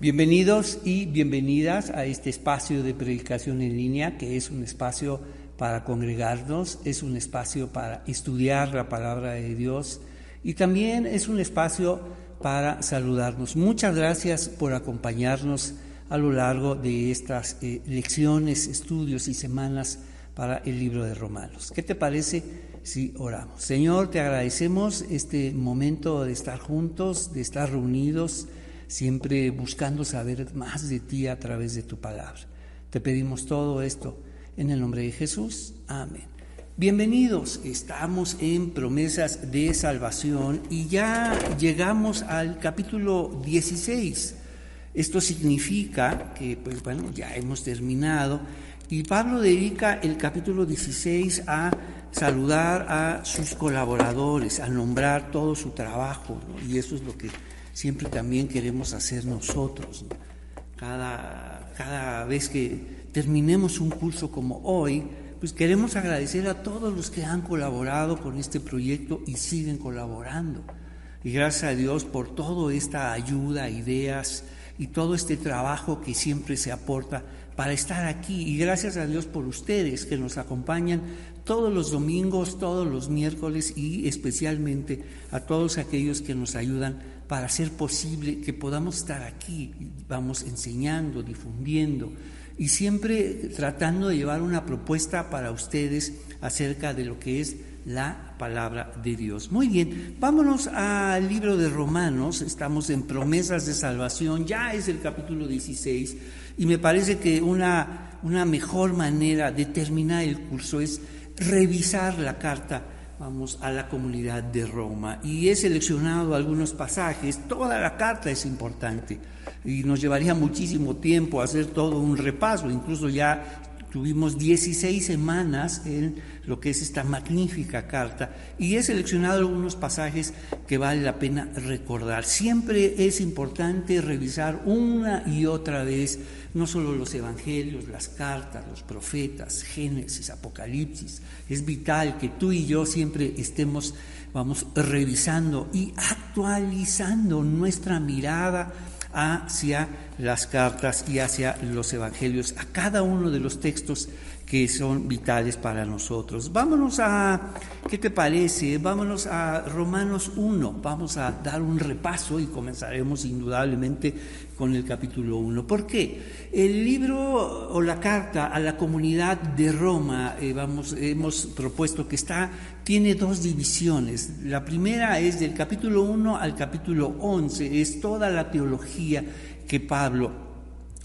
Bienvenidos y bienvenidas a este espacio de predicación en línea, que es un espacio para congregarnos, es un espacio para estudiar la palabra de Dios y también es un espacio para saludarnos. Muchas gracias por acompañarnos a lo largo de estas eh, lecciones, estudios y semanas para el libro de Romanos. ¿Qué te parece si oramos? Señor, te agradecemos este momento de estar juntos, de estar reunidos siempre buscando saber más de ti a través de tu palabra. Te pedimos todo esto en el nombre de Jesús. Amén. Bienvenidos, estamos en promesas de salvación y ya llegamos al capítulo 16. Esto significa que, pues bueno, ya hemos terminado y Pablo dedica el capítulo 16 a saludar a sus colaboradores, a nombrar todo su trabajo, y eso es lo que siempre también queremos hacer nosotros. Cada, cada vez que terminemos un curso como hoy, pues queremos agradecer a todos los que han colaborado con este proyecto y siguen colaborando. Y gracias a Dios por toda esta ayuda, ideas y todo este trabajo que siempre se aporta para estar aquí. Y gracias a Dios por ustedes que nos acompañan todos los domingos, todos los miércoles y especialmente a todos aquellos que nos ayudan para hacer posible que podamos estar aquí, vamos enseñando, difundiendo y siempre tratando de llevar una propuesta para ustedes acerca de lo que es la palabra de Dios. Muy bien, vámonos al libro de Romanos, estamos en promesas de salvación, ya es el capítulo 16 y me parece que una, una mejor manera de terminar el curso es revisar la carta vamos a la comunidad de Roma. Y he seleccionado algunos pasajes, toda la carta es importante y nos llevaría muchísimo tiempo hacer todo un repaso, incluso ya tuvimos 16 semanas en lo que es esta magnífica carta y he seleccionado algunos pasajes que vale la pena recordar. Siempre es importante revisar una y otra vez no solo los evangelios, las cartas, los profetas, Génesis, Apocalipsis. Es vital que tú y yo siempre estemos, vamos, revisando y actualizando nuestra mirada hacia las cartas y hacia los evangelios, a cada uno de los textos que son vitales para nosotros. Vámonos a, ¿qué te parece? Vámonos a Romanos 1, vamos a dar un repaso y comenzaremos indudablemente con el capítulo 1. ¿Por qué? El libro o la carta a la comunidad de Roma, eh, vamos, hemos propuesto que está, tiene dos divisiones. La primera es del capítulo 1 al capítulo 11, es toda la teología que Pablo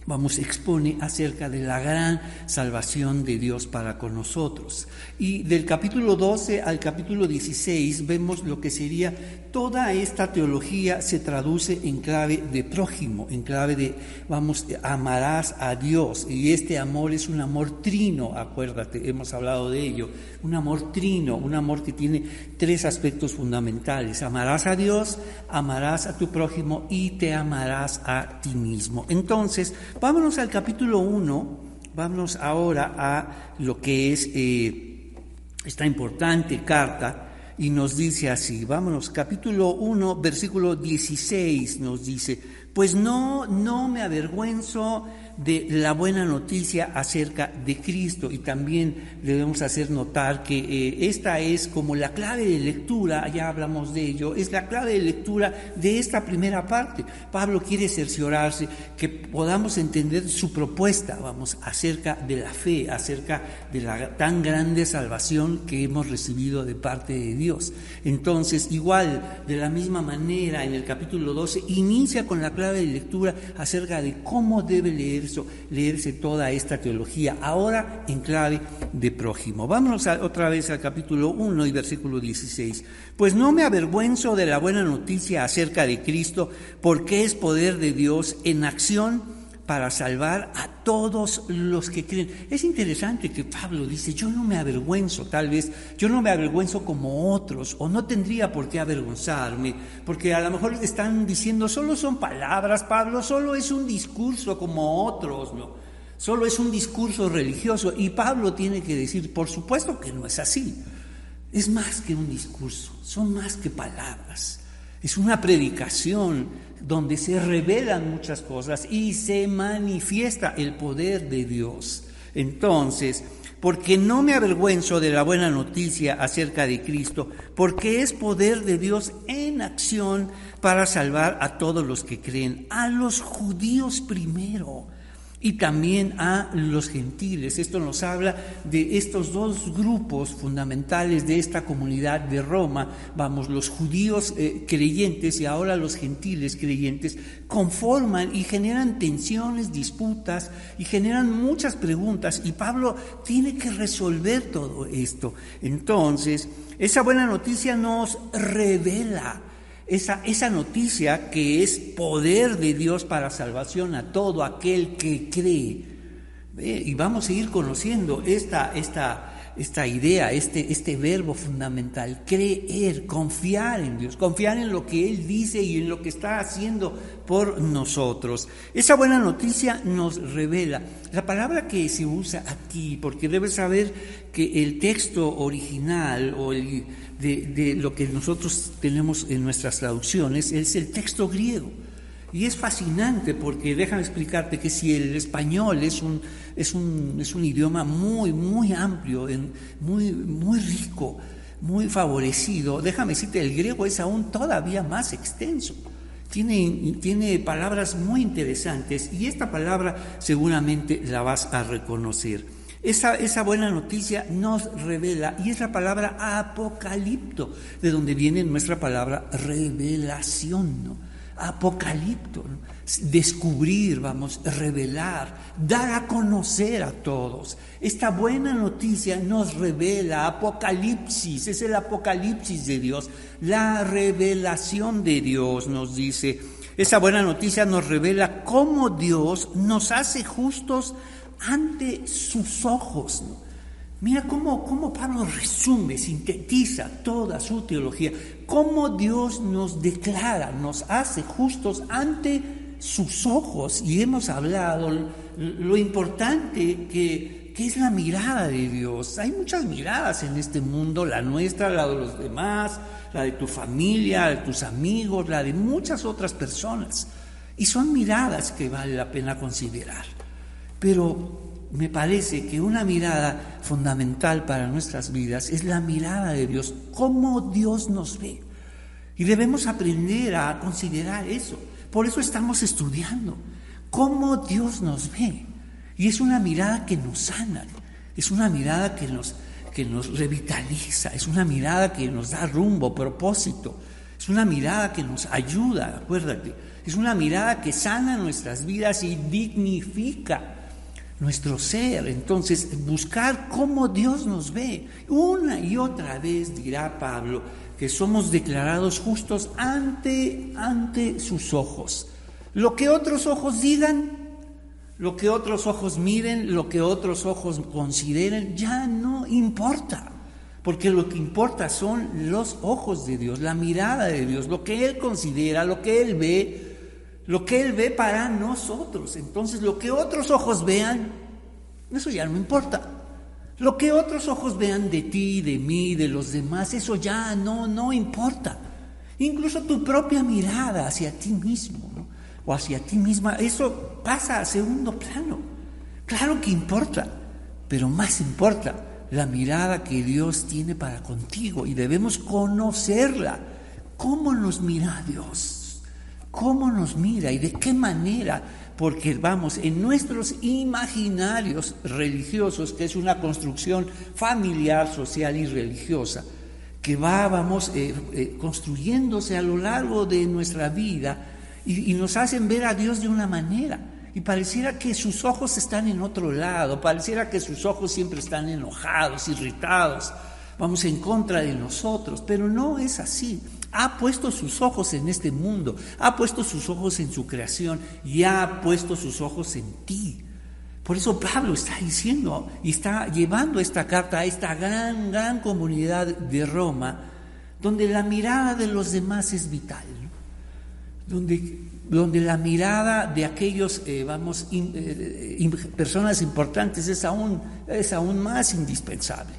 vamos, expone acerca de la gran salvación de Dios para con nosotros. Y del capítulo 12 al capítulo 16 vemos lo que sería toda esta teología se traduce en clave de prójimo, en clave de, vamos, amarás a Dios. Y este amor es un amor trino, acuérdate, hemos hablado de ello, un amor trino, un amor que tiene tres aspectos fundamentales. Amarás a Dios, amarás a tu prójimo y te amarás a ti mismo. Entonces, Vámonos al capítulo 1, vámonos ahora a lo que es eh, esta importante carta y nos dice así, vámonos, capítulo 1, versículo 16 nos dice, pues no, no me avergüenzo de la buena noticia acerca de Cristo y también debemos hacer notar que eh, esta es como la clave de lectura, ya hablamos de ello, es la clave de lectura de esta primera parte. Pablo quiere cerciorarse que podamos entender su propuesta, vamos, acerca de la fe, acerca de la tan grande salvación que hemos recibido de parte de Dios. Entonces, igual, de la misma manera, en el capítulo 12, inicia con la clave de lectura acerca de cómo debe leer leerse toda esta teología, ahora en clave de prójimo. Vámonos otra vez al capítulo 1 y versículo 16. Pues no me avergüenzo de la buena noticia acerca de Cristo, porque es poder de Dios en acción para salvar a todos los que creen. Es interesante que Pablo dice, yo no me avergüenzo, tal vez, yo no me avergüenzo como otros, o no tendría por qué avergonzarme, porque a lo mejor están diciendo, solo son palabras, Pablo, solo es un discurso como otros, ¿no? Solo es un discurso religioso. Y Pablo tiene que decir, por supuesto que no es así. Es más que un discurso, son más que palabras. Es una predicación donde se revelan muchas cosas y se manifiesta el poder de Dios. Entonces, porque no me avergüenzo de la buena noticia acerca de Cristo, porque es poder de Dios en acción para salvar a todos los que creen, a los judíos primero y también a los gentiles. Esto nos habla de estos dos grupos fundamentales de esta comunidad de Roma, vamos, los judíos eh, creyentes y ahora los gentiles creyentes, conforman y generan tensiones, disputas y generan muchas preguntas y Pablo tiene que resolver todo esto. Entonces, esa buena noticia nos revela esa, esa noticia que es poder de Dios para salvación a todo aquel que cree. Y vamos a ir conociendo esta, esta, esta idea, este, este verbo fundamental, creer, confiar en Dios, confiar en lo que Él dice y en lo que está haciendo por nosotros. Esa buena noticia nos revela. La palabra que se usa aquí, porque debes saber que el texto original o el de, lo que nosotros tenemos en nuestras traducciones es el texto griego. Y es fascinante porque déjame explicarte que si el español es un, es un, es un idioma muy, muy amplio, muy, muy rico, muy favorecido, déjame decirte, el griego es aún todavía más extenso. Tiene, tiene palabras muy interesantes y esta palabra seguramente la vas a reconocer. Esa, buena noticia nos revela, y es la palabra apocalipto, de donde viene nuestra palabra revelación, ¿no? Apocalipto, descubrir, vamos, revelar, dar a conocer a todos. Esta buena noticia nos revela, apocalipsis, es el apocalipsis de Dios, la revelación de Dios nos dice. Esa buena noticia nos revela cómo Dios nos hace justos ante sus ojos. Mira cómo, cómo Pablo resume, sintetiza toda su teología, cómo Dios nos declara, nos hace justos ante sus ojos. Y hemos hablado lo importante que, que es la mirada de Dios. Hay muchas miradas en este mundo, la nuestra, la de los demás, la de tu familia, la de tus amigos, la de muchas otras personas. Y son miradas que vale la pena considerar. Pero me parece que una mirada fundamental para nuestras vidas es la mirada de Dios, cómo Dios nos ve. Y debemos aprender a considerar eso. Por eso estamos estudiando cómo Dios nos ve. Y es una mirada que nos sana, es una mirada que nos, que nos revitaliza, es una mirada que nos da rumbo, propósito, es una mirada que nos ayuda, acuérdate, es una mirada que sana nuestras vidas y dignifica nuestro ser. Entonces, buscar cómo Dios nos ve. Una y otra vez dirá Pablo que somos declarados justos ante, ante sus ojos. Lo que otros ojos digan, lo que otros ojos miren, lo que otros ojos consideren, ya no importa. Porque lo que importa son los ojos de Dios, la mirada de Dios, lo que Él considera, lo que Él ve, lo que Él ve para nosotros. Entonces, lo que otros ojos vean, eso ya no importa. Lo que otros ojos vean de ti, de mí, de los demás, eso ya no, no importa. Incluso tu propia mirada hacia ti mismo o hacia ti misma, eso pasa a segundo plano. Claro que importa, pero más importa la mirada que Dios tiene para contigo y debemos conocerla. ¿Cómo nos mira Dios? Cómo nos mira y de qué manera, porque vamos, en nuestros imaginarios religiosos, que es una construcción familiar, social y religiosa, que va, vamos, eh, eh, construyéndose a lo largo de nuestra vida y, y nos hacen ver a Dios de una manera. Y pareciera que sus ojos están en otro lado, pareciera que sus ojos siempre están enojados, irritados, vamos en contra de nosotros, pero no es así ha puesto sus ojos en este mundo, ha puesto sus ojos en su creación y ha puesto sus ojos en ti. Por eso Pablo está diciendo y está llevando esta carta a esta gran, gran comunidad de Roma, donde la mirada de los demás es vital, donde, donde la mirada de aquellos, eh, vamos, eh, personas importantes es aún, es aún más indispensable.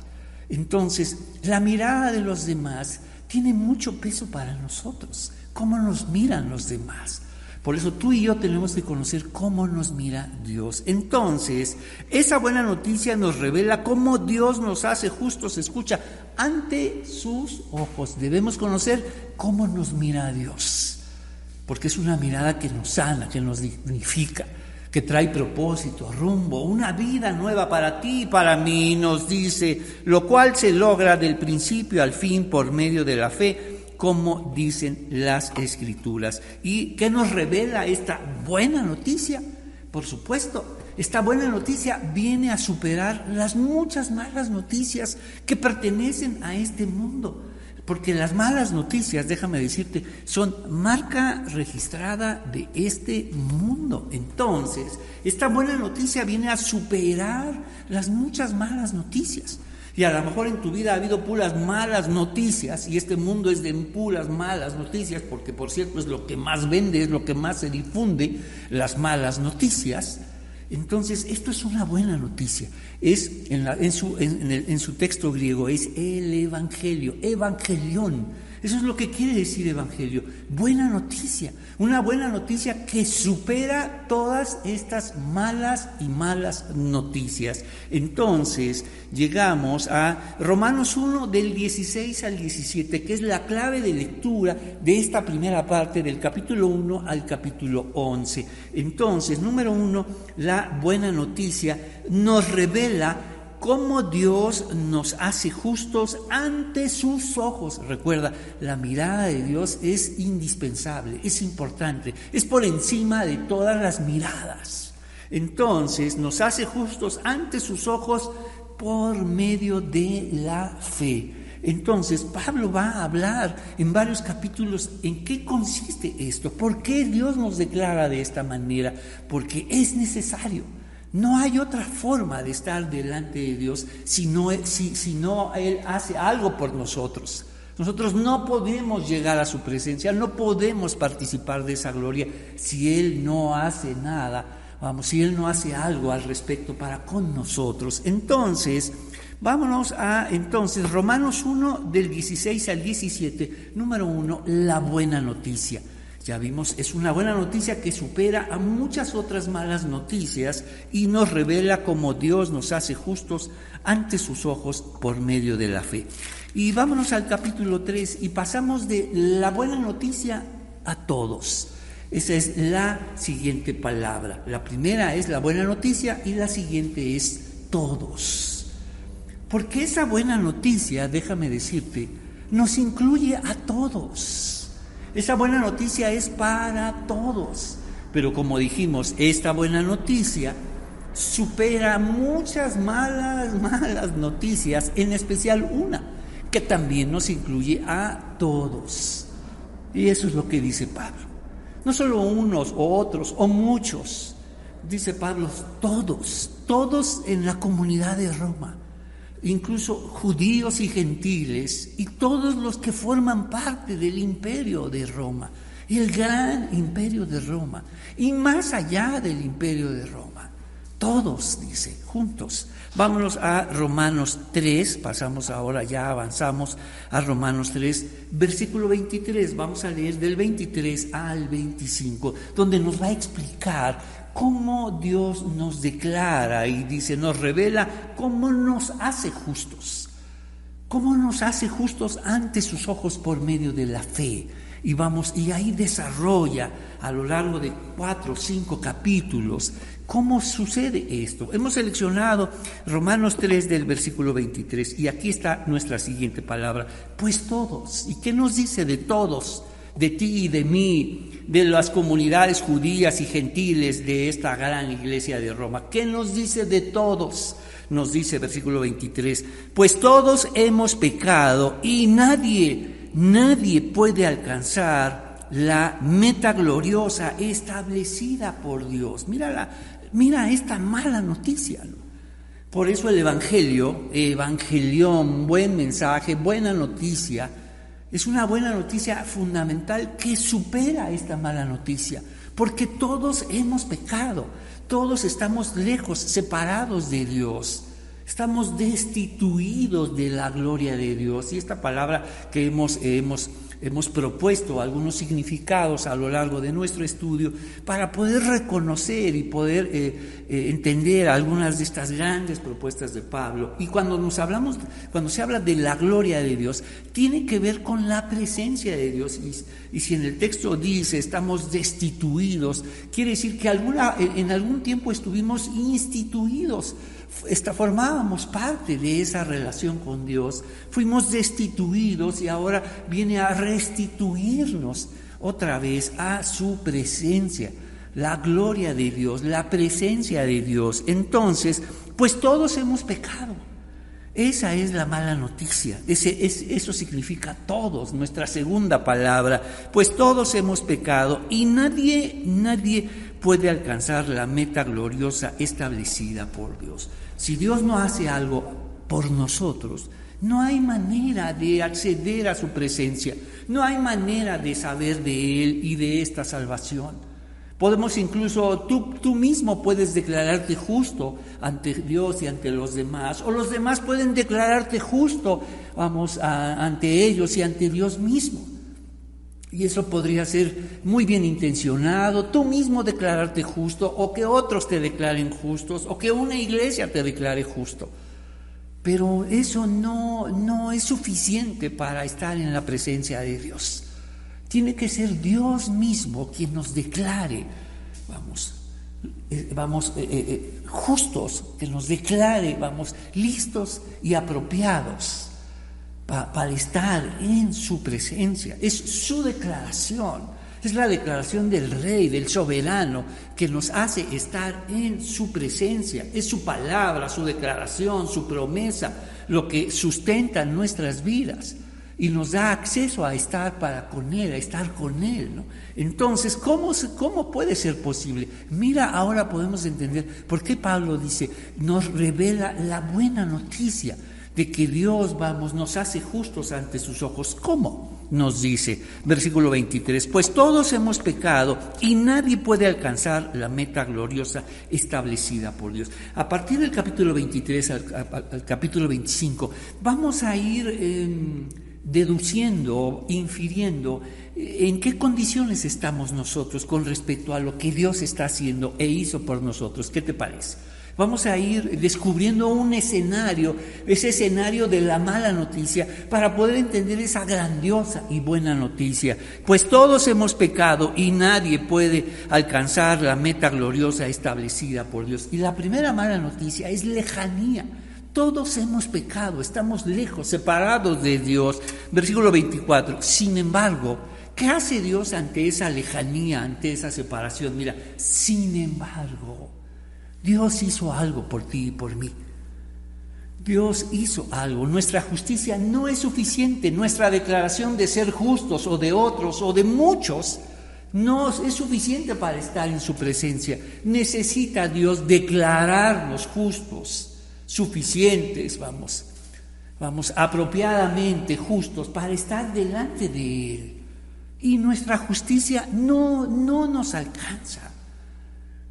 Entonces, la mirada de los demás tiene mucho peso para nosotros. cómo nos miran los demás. Por eso tú y yo tenemos que conocer cómo nos mira Dios. Entonces, esa buena noticia nos revela cómo Dios nos hace justos, escucha, ante sus ojos. Debemos conocer cómo nos mira Dios, porque es una mirada que nos sana, que nos dignifica, que trae propósito, rumbo, una vida nueva para ti y para mí, nos dice, lo cual se logra del principio al fin por medio de la fe como dicen las escrituras. ¿Y qué nos revela esta buena noticia? Por supuesto, esta buena noticia viene a superar las muchas malas noticias que pertenecen a este mundo. Porque las malas noticias, déjame decirte, son marca registrada de este mundo. Entonces, esta buena noticia viene a superar las muchas malas noticias. Y a lo mejor en tu vida ha habido puras malas noticias y este mundo es de puras malas noticias, porque por cierto es lo que más vende, es lo que más se difunde, las malas noticias. Entonces, esto es una buena noticia. Es en, en, su, en su texto griego, es el Evangelio, Evangelión eso es lo que quiere decir Evangelio. Buena noticia. Una buena noticia que supera todas estas malas y malas noticias. Entonces llegamos a Romanos 1 del 16 al 17, que es la clave de lectura de esta primera parte del capítulo 1 al capítulo 11. Entonces, número uno, la buena noticia nos revela cómo Dios nos hace justos ante sus ojos. Recuerda, la mirada de Dios es indispensable, es importante, es por encima de todas las miradas. Entonces nos hace justos ante sus ojos por medio de la fe. Entonces Pablo va a hablar en varios capítulos en qué consiste esto, por qué Dios nos declara de esta manera, porque es necesario. No hay otra forma de estar delante de Dios si no, si, no Él hace algo por nosotros. Nosotros no podemos llegar a su presencia, no podemos participar de esa gloria si Él no hace nada, vamos, si Él no hace algo al respecto para con nosotros. Entonces, vámonos a entonces Romanos 1 del 16 al 17, número 1, la buena noticia. Ya vimos, es una buena noticia que supera a muchas otras malas noticias y nos revela cómo Dios nos hace justos ante sus ojos por medio de la fe. Y vámonos al capítulo 3 y pasamos de la buena noticia a todos. Esa es la siguiente palabra. La primera es la buena noticia y la siguiente es todos. Porque esa buena noticia, déjame decirte, nos incluye a todos. Esa buena noticia es para todos. Pero como dijimos, esta buena noticia supera muchas malas, malas noticias, en especial una, que también nos incluye a todos. Y eso es lo que dice Pablo. No solo unos o otros o muchos, dice Pablo, todos, todos en la comunidad de Roma incluso judíos y gentiles, y todos los que forman parte del imperio de Roma, el gran imperio de Roma, y más allá del imperio de Roma. Todos, dice, juntos. Vámonos a Romanos 3, pasamos ahora, ya avanzamos a Romanos 3, versículo 23, vamos a leer del 23 al 25, donde nos va a explicar cómo Dios nos declara y dice, nos revela cómo nos hace justos, cómo nos hace justos ante sus ojos por medio de la fe. Y vamos, y ahí desarrolla a lo largo de cuatro o cinco capítulos cómo sucede esto. Hemos seleccionado Romanos 3 del versículo 23 y aquí está nuestra siguiente palabra, pues todos. ¿Y qué nos dice de todos? De ti y de mí, de las comunidades judías y gentiles de esta gran iglesia de Roma. ¿Qué nos dice de todos? Nos dice versículo 23, pues todos hemos pecado y nadie, nadie puede alcanzar la meta gloriosa establecida por Dios. Mira, mira esta mala noticia. Por eso el Evangelio, Evangelión, buen mensaje, buena noticia, es una buena noticia fundamental que supera esta mala noticia, porque todos hemos pecado, todos estamos lejos, separados de Dios. Estamos destituidos de la gloria de Dios. Y esta palabra que hemos, hemos hemos propuesto algunos significados a lo largo de nuestro estudio para poder reconocer y poder eh, eh, entender algunas de estas grandes propuestas de Pablo. Y cuando nos hablamos, cuando se habla de la gloria de Dios, tiene que ver con la presencia de Dios. Y, si en el texto dice estamos destituidos, quiere decir que en algún tiempo estuvimos instituidos formábamos parte de esa relación con Dios, fuimos destituidos y ahora viene a restituirnos otra vez a su presencia, la gloria de Dios, la presencia de Dios. Entonces, pues todos hemos pecado. Esa es la mala noticia. Ese, eso significa todos, nuestra segunda palabra. Pues todos hemos pecado y nadie, nadie puede alcanzar la meta gloriosa establecida por Dios. Si Dios no hace algo por nosotros, no hay manera de acceder a su presencia, no hay manera de saber de Él y de esta salvación. Podemos incluso, tú, tú mismo puedes declararte justo ante Dios y ante los demás, o los demás pueden declararte justo, vamos, ante ellos y ante Dios mismo. Y eso podría ser muy bien intencionado, tú mismo declararte justo, o que otros te declaren justos, o que una iglesia te declare justo. Pero eso no, no es suficiente para estar en la presencia de Dios. Tiene que ser Dios mismo quien nos declare, vamos, eh, vamos, eh, eh, justos, que nos declare, vamos, listos y apropiados para estar en su presencia. Es su declaración. Es la declaración del rey, del soberano, que nos hace estar en su presencia. Es su palabra, su declaración, su promesa, lo que sustenta nuestras vidas y nos da acceso a estar para con Él, a estar con Él. Entonces, ¿cómo, ¿cómo puede ser posible? Mira, ahora podemos entender por qué Pablo dice, nos revela la buena noticia de que Dios, vamos, nos hace justos ante sus ojos. ¿Cómo? Nos dice, versículo 23, pues todos hemos pecado y nadie puede alcanzar la meta gloriosa establecida por Dios. A partir del capítulo 23 al, capítulo 25, vamos a ir em, deduciendo, infiriendo eh, en qué condiciones estamos nosotros con respecto a lo que Dios está haciendo e hizo por nosotros. ¿Qué te parece? Vamos a ir descubriendo un escenario, ese escenario de la mala noticia, para poder entender esa grandiosa y buena noticia. Pues todos hemos pecado y nadie puede alcanzar la meta gloriosa establecida por Dios. Y la primera mala noticia es lejanía. Todos hemos pecado, estamos lejos, separados de Dios. Versículo 24. Sin embargo, ¿qué hace Dios ante esa lejanía, ante esa separación? Mira, sin embargo, Dios hizo algo por ti y por mí. Dios hizo algo. Nuestra justicia no es suficiente. Nuestra declaración de ser justos o de otros o de muchos no es suficiente para estar en su presencia. Necesita Dios declararnos justos, suficientes, vamos, vamos, apropiadamente justos para estar delante de Él. Y nuestra justicia no, no nos alcanza.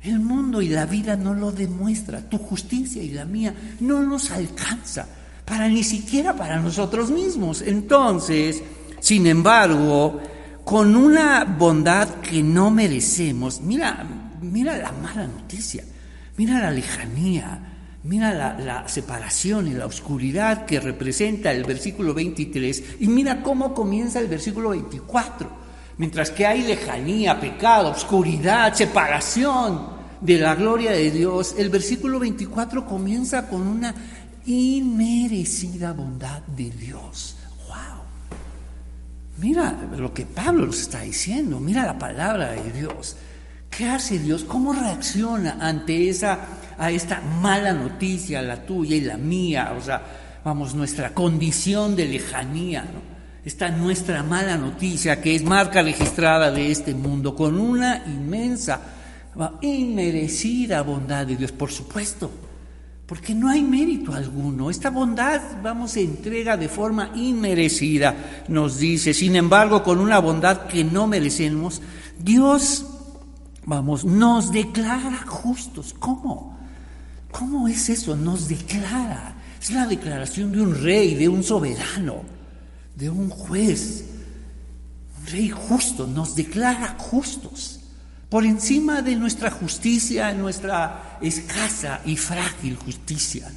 El mundo y la vida no lo demuestra. Tu justicia y la mía no nos alcanza para ni siquiera para nosotros mismos. Entonces, sin embargo, con una bondad que no merecemos, mira, mira la mala noticia, mira la lejanía, mira la, la, separación y la oscuridad que representa el versículo 23 y mira cómo comienza el versículo 24. Mientras que hay lejanía, pecado, oscuridad, separación, de la gloria de Dios, el versículo 24 comienza con una inmerecida bondad de Dios. ¡Wow! Mira lo que Pablo nos está diciendo, mira la palabra de Dios. ¿Qué hace Dios? ¿Cómo reacciona ante esa a esta mala noticia, la tuya y la mía? O sea, vamos, nuestra condición de lejanía, ¿no? Esta nuestra mala noticia que es marca registrada de este mundo con una inmensa inmerecida bondad de Dios, por supuesto, porque no hay mérito alguno. Esta bondad, vamos, entrega de forma inmerecida, nos dice. Sin embargo, con una bondad que no merecemos, Dios, vamos, nos declara justos. ¿Cómo? ¿Cómo es eso? Nos declara. Es la declaración de un rey, de un soberano, de un juez rey justo, nos declara justos, por encima de nuestra justicia, nuestra escasa y frágil justicia,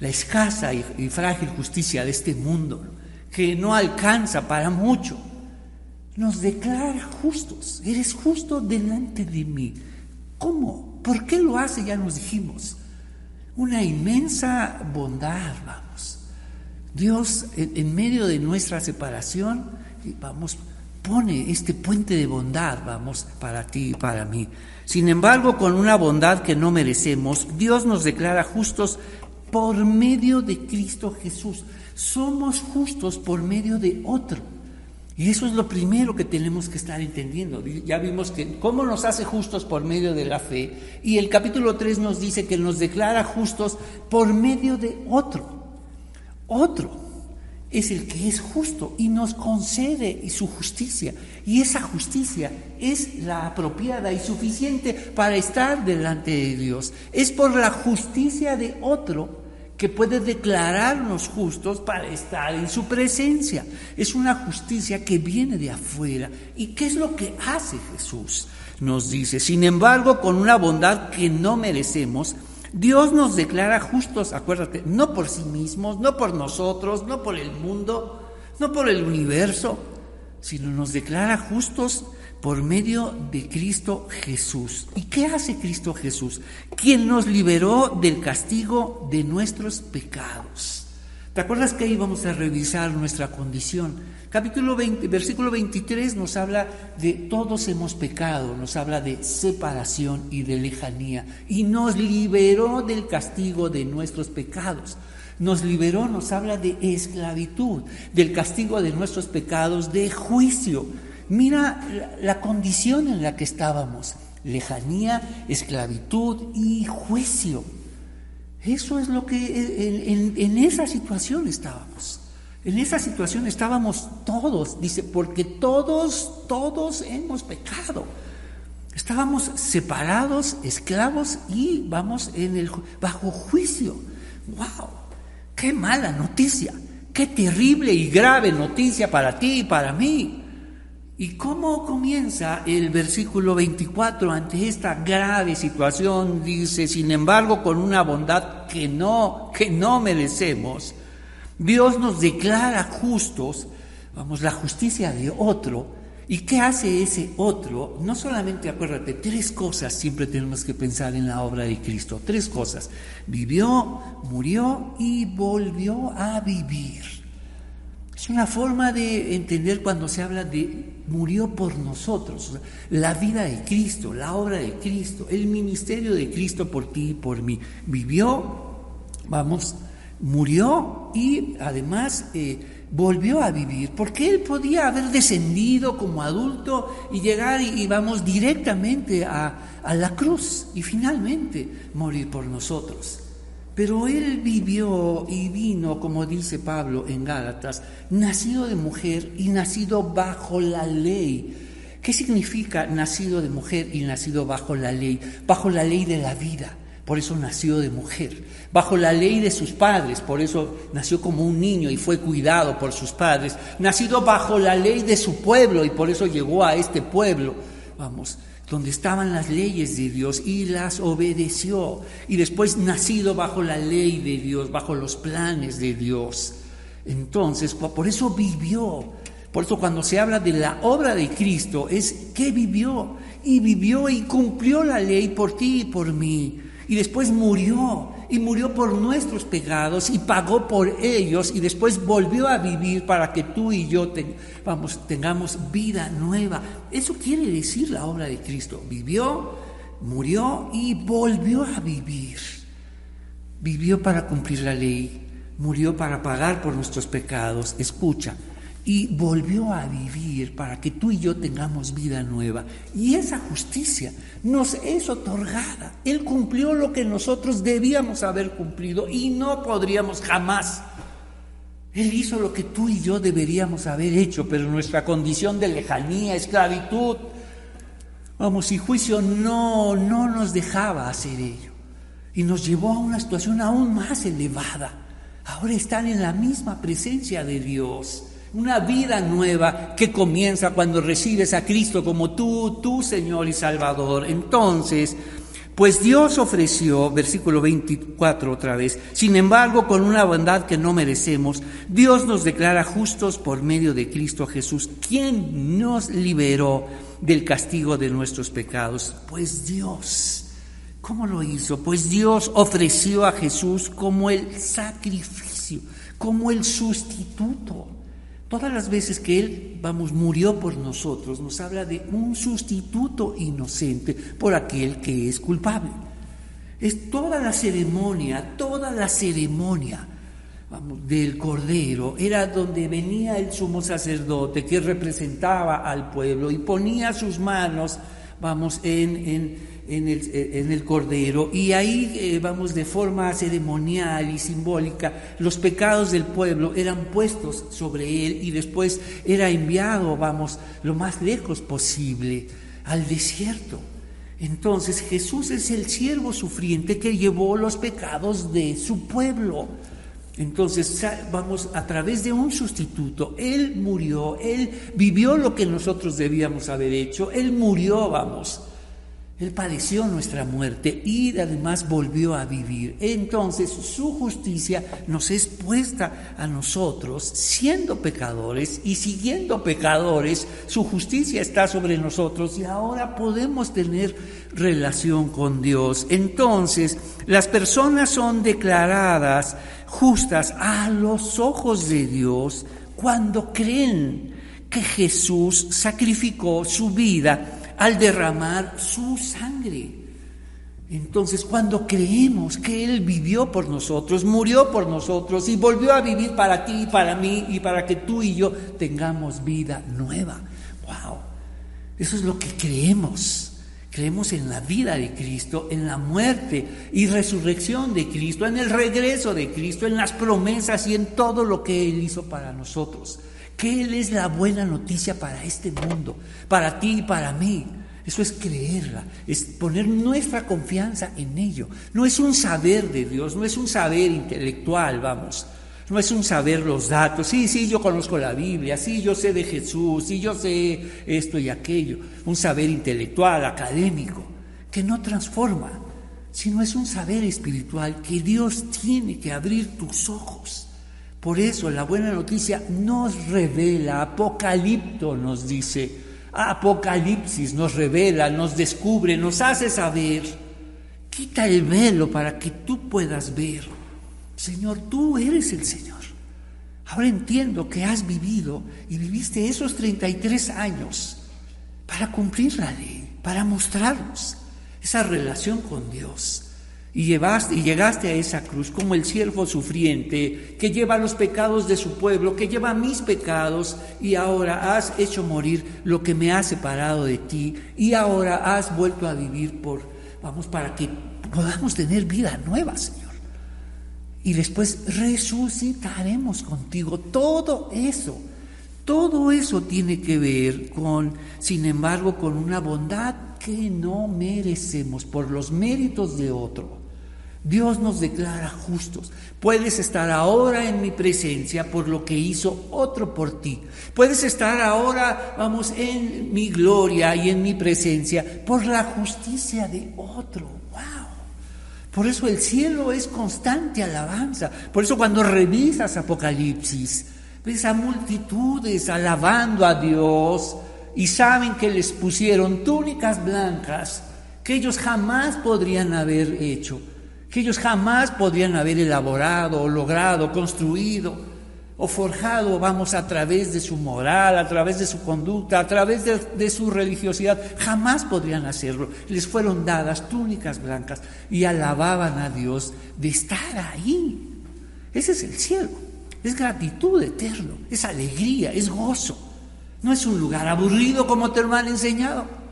la escasa y, frágil justicia de este mundo, que no alcanza para mucho, nos declara justos, eres justo delante de mí. ¿Cómo? ¿Por qué lo hace? Ya nos dijimos. Una inmensa bondad, vamos. Dios en medio de nuestra separación, vamos, pone este puente de bondad, vamos, para ti y para mí. Sin embargo, con una bondad que no merecemos, Dios nos declara justos por medio de Cristo Jesús. Somos justos por medio de otro. Y eso es lo primero que tenemos que estar entendiendo. Ya vimos que cómo nos hace justos por medio de la fe. Y el capítulo 3 nos dice que nos declara justos por medio de otro. Otro es el que es justo y nos concede su justicia. Y esa justicia es la apropiada y suficiente para estar delante de Dios. Es por la justicia de otro que puede declararnos justos para estar en su presencia. Es una justicia que viene de afuera. ¿Y qué es lo que hace Jesús? Nos dice, sin embargo, con una bondad que no merecemos, Dios nos declara justos, acuérdate, no por sí mismos, no por nosotros, no por el mundo, no por el universo, sino nos declara justos por medio de Cristo Jesús. ¿Y qué hace Cristo Jesús? Quien nos liberó del castigo de nuestros pecados. ¿Te acuerdas que ahí vamos a revisar nuestra condición? Capítulo 20, versículo 23 nos habla de todos hemos pecado, nos habla de separación y de lejanía y nos liberó del castigo de nuestros pecados. Nos liberó, nos habla de esclavitud, del castigo de nuestros pecados, de juicio. Mira la condición en la que estábamos, lejanía, esclavitud y juicio. Eso es lo que en, esa situación estábamos. En esa situación estábamos todos, dice, porque todos, todos hemos pecado. Estábamos separados, esclavos y vamos en el bajo juicio. ¡Wow! ¡Qué mala noticia! ¡Qué terrible y grave noticia para ti y para mí! ¿Y cómo comienza el versículo 24 ante esta grave situación? Dice, sin embargo, con una bondad que no, que no merecemos, Dios nos declara justos, vamos, la justicia de otro. ¿Y qué hace ese otro? No solamente, acuérdate, tres cosas siempre tenemos que pensar en la obra de Cristo. Tres cosas. Vivió, murió y volvió a vivir. Es una forma de entender cuando se habla de murió por nosotros, la vida de Cristo, la obra de Cristo, el ministerio de Cristo por ti y por mí. Vivió, vamos, murió y además eh, volvió a vivir, porque él podía haber descendido como adulto y llegar y, vamos directamente a, a la cruz y finalmente morir por nosotros. Pero él vivió y vino, como dice Pablo en Gálatas, nacido de mujer y nacido bajo la ley. ¿Qué significa nacido de mujer y nacido bajo la ley? Bajo la ley de la vida. Por eso nació de mujer. Bajo la ley de sus padres. Por eso nació como un niño y fue cuidado por sus padres. Nacido bajo la ley de su pueblo y por eso llegó a este pueblo. Vamos, donde estaban las leyes de Dios y las obedeció. Y después nacido bajo la ley de Dios, bajo los planes de Dios. Entonces, por eso vivió. Por eso cuando se habla de la obra de Cristo es que vivió. Y vivió y cumplió la ley por ti y por mí. Y después murió y murió por nuestros pecados y pagó por ellos y después volvió a vivir para que tú y yo vamos, tengamos vida nueva. Eso quiere decir la obra de Cristo. Vivió, murió y volvió a vivir. Vivió para cumplir la ley, murió para pagar por nuestros pecados. Escucha, y volvió a vivir para que tú y yo tengamos vida nueva. Y esa justicia nos es otorgada. Él cumplió lo que nosotros debíamos haber cumplido y no podríamos jamás. Él hizo lo que tú y yo deberíamos haber hecho, pero nuestra condición de lejanía, esclavitud, vamos, y juicio no, no nos dejaba hacer ello. Y nos llevó a una situación aún más elevada. Ahora están en la misma presencia de Dios una vida nueva que comienza cuando recibes a Cristo como tú, tu Señor y Salvador. Entonces, pues Dios ofreció, versículo 24 otra vez, sin embargo, con una bondad que no merecemos, Dios nos declara justos por medio de Cristo Jesús, quien nos liberó del castigo de nuestros pecados. Pues Dios, ¿cómo lo hizo? Pues Dios ofreció a Jesús como el sacrificio, como el sustituto. Todas las veces que Él, vamos, murió por nosotros, nos habla de un sustituto inocente por aquel que es culpable. Es toda la ceremonia, toda la ceremonia del Cordero era donde venía el sumo sacerdote que representaba al pueblo y ponía sus manos, vamos, en, en en el, en el Cordero y ahí, eh, vamos, de forma ceremonial y simbólica, los pecados del pueblo eran puestos sobre él y después era enviado, vamos, lo más lejos posible al desierto. Entonces Jesús es el siervo sufriente que llevó los pecados de su pueblo. Entonces, vamos, a través de un sustituto, Él murió, Él vivió lo que nosotros debíamos haber hecho, Él murió, vamos él padeció nuestra muerte y además volvió a vivir. Entonces su justicia nos es puesta a nosotros siendo pecadores y siguiendo pecadores. Su justicia está sobre nosotros y ahora podemos tener relación con Dios. Entonces las personas son declaradas justas a los ojos de Dios cuando creen que Jesús sacrificó su vida al derramar su sangre. Entonces, cuando creemos que Él vivió por nosotros, murió por nosotros y volvió a vivir para ti y para mí y para que tú y yo tengamos vida nueva. ¡Wow! Eso es lo que creemos. Creemos en la vida de Cristo, en la muerte y resurrección de Cristo, en el regreso de Cristo, en las promesas y en todo lo que Él hizo para nosotros que Él es la buena noticia para este mundo, para ti y para mí. Eso es creerla, es poner nuestra confianza en ello. No es un saber de Dios, no es un saber intelectual, vamos. No es un saber los datos. Sí, sí, yo conozco la Biblia, sí, yo sé de Jesús, sí, yo sé esto y aquello. Un saber intelectual, académico, que no transforma, sino es un saber espiritual que Dios tiene que abrir tus ojos por eso la buena noticia nos revela, Apocalipto nos dice, Apocalipsis nos revela, nos descubre, nos hace saber. Quita el velo para que tú puedas ver. Señor, tú eres el Señor. Ahora entiendo que has vivido y viviste esos 33 años para cumplir la ley, para mostrarnos esa relación con Dios y, llevaste, y llegaste a esa cruz como el siervo sufriente que lleva los pecados de su pueblo, que lleva mis pecados y ahora has hecho morir lo que me ha separado de ti y ahora has vuelto a vivir por, vamos, para que podamos tener vida nueva, Señor. Y después resucitaremos contigo. Todo eso, todo eso tiene que ver con, sin embargo, con una bondad que no merecemos por los méritos de otro. Dios nos declara justos. Puedes estar ahora en mi presencia por lo que hizo otro por ti. Puedes estar ahora, vamos, en mi gloria y en mi presencia por la justicia de otro. ¡Wow! Por eso el cielo es constante alabanza. Por eso cuando revisas Apocalipsis, ves a multitudes alabando a Dios y saben que les pusieron túnicas blancas que ellos jamás podrían haber hecho que ellos jamás podrían haber elaborado logrado, construido o forjado, vamos, a través de su moral, a través de su conducta, a través de, su religiosidad, jamás podrían hacerlo. Les fueron dadas túnicas blancas y alababan a Dios de estar ahí. Ese es el cielo, es gratitud eterno, es alegría, es gozo. No es un lugar aburrido como te lo han enseñado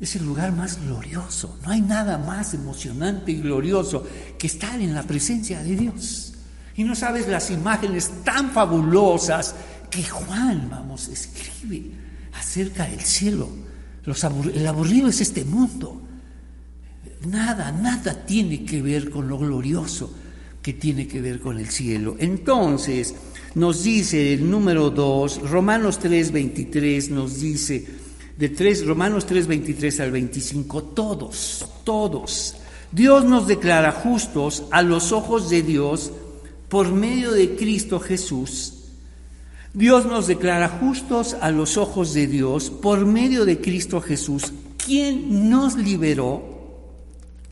es el lugar más glorioso. No hay nada más emocionante y glorioso que estar en la presencia de Dios. Y no sabes las imágenes tan fabulosas que Juan, vamos, escribe acerca del cielo. el aburrido es este mundo. Nada, nada tiene que ver con lo glorioso que tiene que ver con el cielo. Entonces, nos dice el número 2, Romanos 3, 23 nos dice, de 3, Romanos 3, 23 al 25, todos, todos. Dios nos declara justos a los ojos de Dios por medio de Cristo Jesús. Dios nos declara justos a los ojos de Dios por medio de Cristo Jesús, quien nos liberó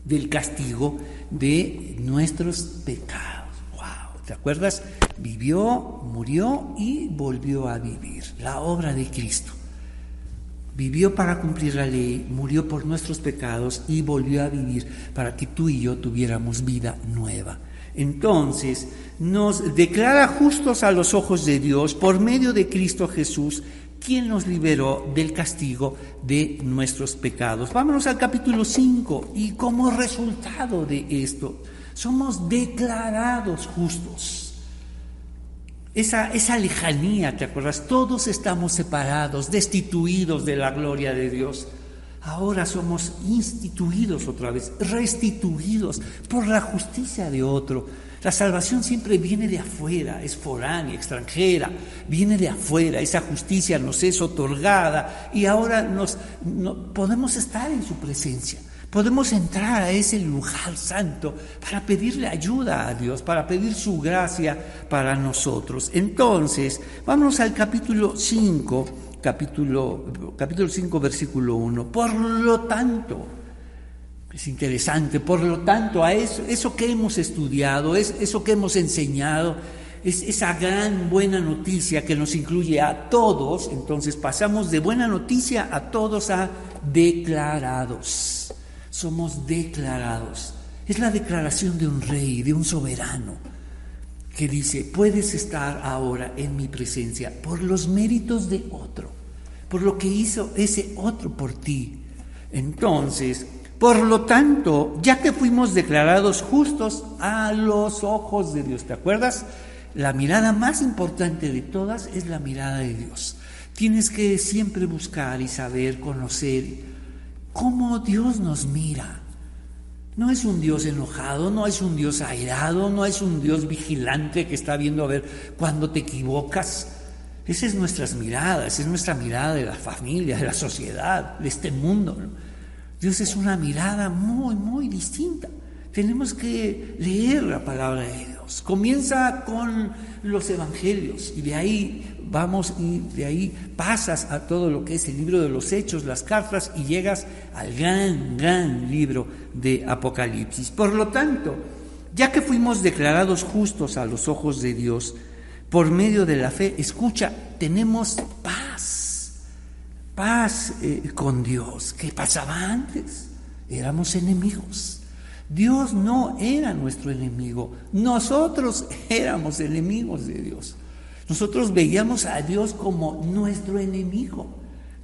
del castigo de nuestros pecados. Wow, ¿te acuerdas? Vivió, murió y volvió a vivir. La obra de Cristo. Vivió para cumplir la ley, murió por nuestros pecados y volvió a vivir para que tú y yo tuviéramos vida nueva. Entonces, nos declara justos a los ojos de Dios por medio de Cristo Jesús, quien nos liberó del castigo de nuestros pecados. Vámonos al capítulo 5 y como resultado de esto, somos declarados justos. Esa, esa lejanía, ¿te acuerdas? Todos estamos separados, destituidos de la gloria de Dios. Ahora somos instituidos otra vez, restituidos por la justicia de otro. La salvación siempre viene de afuera, es foránea, extranjera, viene de afuera, esa justicia nos es otorgada y ahora nos, podemos estar en su presencia. Podemos entrar a ese lugar santo para pedirle ayuda a Dios, para pedir su gracia para nosotros. Entonces, vamos al capítulo 5, capítulo, capítulo 5, versículo 1. Por lo tanto, es interesante, por lo tanto, a eso, eso que hemos estudiado, es, eso que hemos enseñado, es esa gran buena noticia que nos incluye a todos, entonces pasamos de buena noticia a todos a declarados. Somos declarados. Es la declaración de un rey, de un soberano, que dice, puedes estar ahora en mi presencia por los méritos de otro, por lo que hizo ese otro por ti. Entonces, por lo tanto, ya que fuimos declarados justos a los ojos de Dios, ¿te acuerdas? La mirada más importante de todas es la mirada de Dios. Tienes que siempre buscar y saber, conocer cómo Dios nos mira. No es un Dios enojado, no es un Dios airado, no es un Dios vigilante que está viendo a ver cuando te equivocas. Esa es nuestra mirada, esa es nuestra mirada de la familia, de la sociedad, de este mundo. Dios es una mirada muy, muy distinta. Tenemos que leer la palabra de Dios. Comienza con los evangelios y de ahí vamos y de ahí pasas a todo lo que es el libro de los hechos, las cartas y llegas al gran, gran libro de Apocalipsis. Por lo tanto, ya que fuimos declarados justos a los ojos de Dios por medio de la fe, escucha, tenemos paz paz eh, con Dios. ¿Qué pasaba antes? Éramos enemigos. Dios no era nuestro enemigo, nosotros éramos enemigos de Dios. Nosotros veíamos a Dios como nuestro enemigo.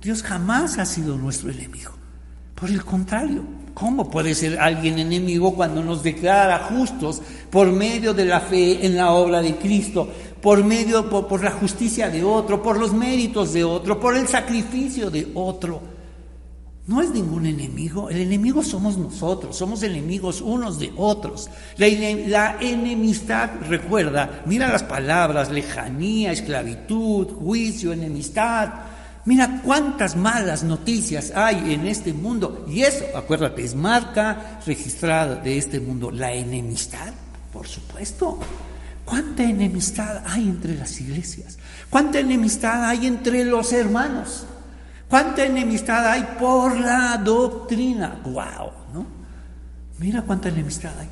Dios jamás ha sido nuestro enemigo. Por el contrario, ¿cómo puede ser alguien enemigo cuando nos declara justos por medio de la fe en la obra de Cristo? por medio, por, la justicia de otro, por los méritos de otro, por el sacrificio de otro. No es ningún enemigo, el enemigo somos nosotros, somos enemigos unos de otros. La, enemistad, recuerda, mira las palabras, lejanía, esclavitud, juicio, enemistad. Mira cuántas malas noticias hay en este mundo. Y eso, acuérdate, es marca registrada de este mundo. La enemistad, por supuesto. ¿Cuánta enemistad hay entre las iglesias? ¿Cuánta enemistad hay entre los hermanos? ¿Cuánta enemistad hay por la doctrina? ¡Wow! ¿no? Mira cuánta enemistad hay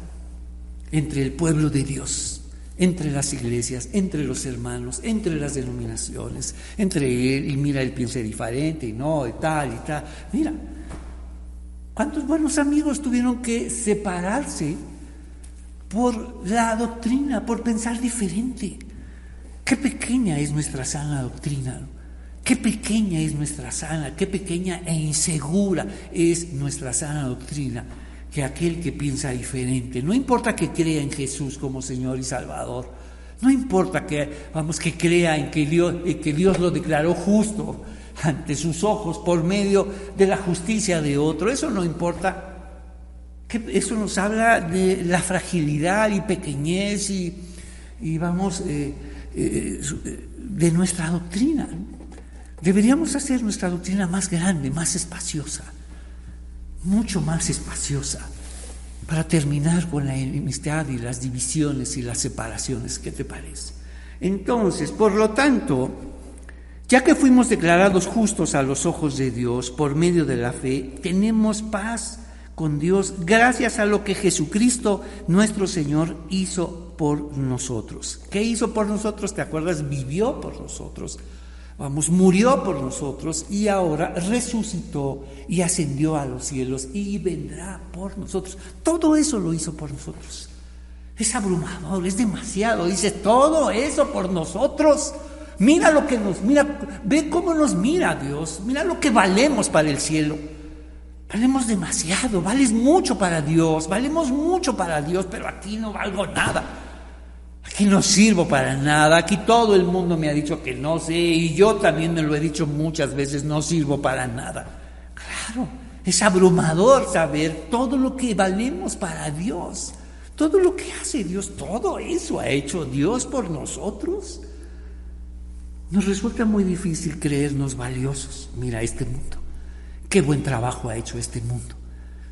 entre el pueblo de Dios, entre las iglesias, entre los hermanos, entre las denominaciones, entre él y mira, él piensa diferente y no, y tal y tal. Mira, ¿cuántos buenos amigos tuvieron que separarse por la doctrina, por pensar diferente. Qué pequeña es nuestra sana doctrina, qué pequeña es nuestra sana, qué pequeña e insegura es nuestra sana doctrina que aquel que piensa diferente. No importa que crea en Jesús como Señor y Salvador, no importa que, vamos, que crea en que Dios, que Dios lo declaró justo ante sus ojos por medio de la justicia de otro, eso no importa eso nos habla de la fragilidad y pequeñez y, vamos, eh, eh, de nuestra doctrina. Deberíamos hacer nuestra doctrina más grande, más espaciosa, mucho más espaciosa, para terminar con la enemistad y las divisiones y las separaciones. ¿Qué te parece? Entonces, por lo tanto, ya que fuimos declarados justos a los ojos de Dios por medio de la fe, tenemos paz con Dios gracias a lo que Jesucristo nuestro Señor hizo por nosotros. ¿Qué hizo por nosotros? ¿Te acuerdas? Vivió por nosotros. Vamos, murió por nosotros y ahora resucitó y ascendió a los cielos y vendrá por nosotros. Todo eso lo hizo por nosotros. Es abrumador, es demasiado. Dice, todo eso por nosotros. Mira lo que nos, mira, ve cómo nos mira Dios. Mira lo que valemos para el cielo. Valemos demasiado, vales mucho para Dios, valemos mucho para Dios, pero aquí no valgo nada. Aquí no sirvo para nada, aquí todo el mundo me ha dicho que no sé y yo también me lo he dicho muchas veces, no sirvo para nada. Claro, es abrumador saber todo lo que valemos para Dios, todo lo que hace Dios, todo eso ha hecho Dios por nosotros. Nos resulta muy difícil creernos valiosos. Mira este mundo. Qué buen trabajo ha hecho este mundo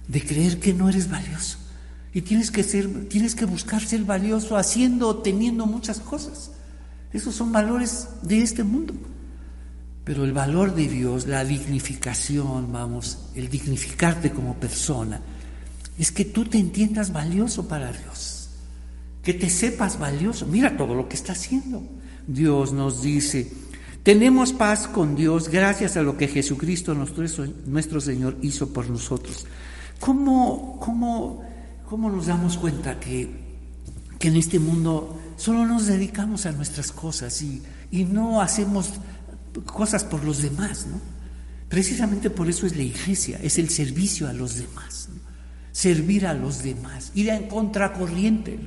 de creer que no eres valioso. Y tienes que, ser, tienes que buscar ser valioso haciendo, teniendo muchas cosas. Esos son valores de este mundo. Pero el valor de Dios, la dignificación, vamos, el dignificarte como persona, es que tú te entiendas valioso para Dios. Que te sepas valioso. Mira todo lo que está haciendo. Dios nos dice, tenemos paz con Dios gracias a lo que Jesucristo nuestro, Señor hizo por nosotros. ¿Cómo, cómo, cómo nos damos cuenta que, que, en este mundo solo nos dedicamos a nuestras cosas y, y no hacemos cosas por los demás? ¿no? Precisamente por eso es la iglesia, es el servicio a los demás, servir a los demás, ir en contracorriente.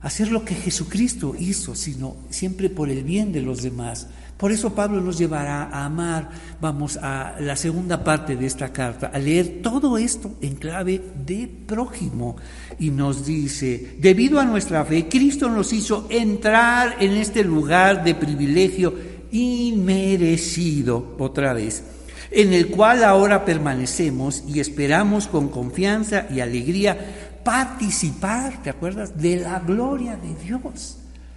Hacer lo que Jesucristo hizo, sino siempre por el bien de los demás, por eso Pablo nos llevará a amar, vamos a la segunda parte de esta carta, a leer todo esto en clave de prójimo. Y nos dice, debido a nuestra fe, Cristo nos hizo entrar en este lugar de privilegio inmerecido, otra vez, en el cual ahora permanecemos y esperamos con confianza y alegría participar, ¿te acuerdas?, de la gloria de Dios.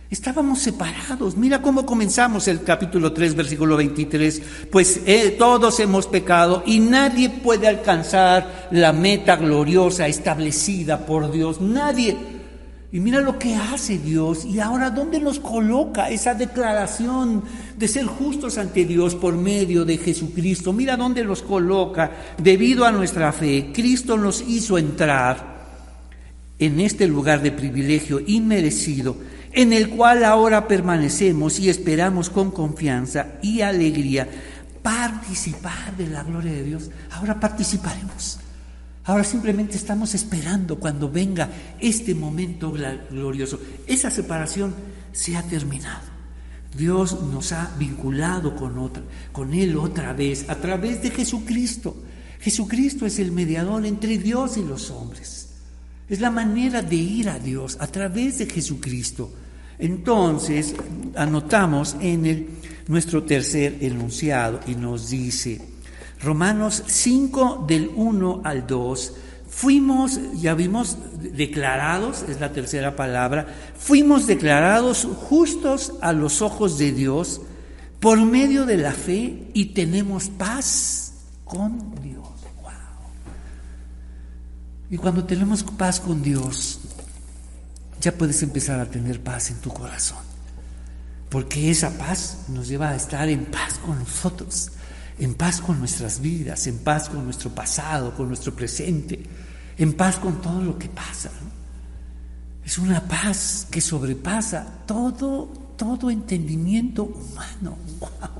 Estábamos separados. Mira cómo comenzamos el capítulo 3, versículo 23. Pues eh, todos hemos pecado y nadie puede alcanzar la meta gloriosa establecida por Dios. Nadie. Y mira lo que hace Dios. Y ahora, ¿dónde nos coloca esa declaración de ser justos ante Dios por medio de Jesucristo? Mira dónde los coloca. Debido a nuestra fe, Cristo nos hizo entrar en este lugar de privilegio inmerecido en el cual ahora permanecemos y esperamos con confianza y alegría participar de la gloria de Dios. Ahora participaremos. Ahora simplemente estamos esperando cuando venga este momento glorioso. Esa separación se ha terminado. Dios nos ha vinculado con, otra, con Él otra vez a través de Jesucristo. Jesucristo es el mediador entre Dios y los hombres. Es la manera de ir a Dios a través de Jesucristo. Entonces, anotamos en el, nuestro tercer enunciado y nos dice, Romanos 5 del 1 al 2, fuimos, ya vimos, declarados, es la tercera palabra, fuimos declarados justos a los ojos de Dios por medio de la fe y tenemos paz con Dios. Y cuando tenemos paz con Dios, ya puedes empezar a tener paz en tu corazón. Porque esa paz nos lleva a estar en paz con nosotros, en paz con nuestras vidas, en paz con nuestro pasado, con nuestro presente, en paz con todo lo que pasa. Es una paz que sobrepasa todo, todo entendimiento humano.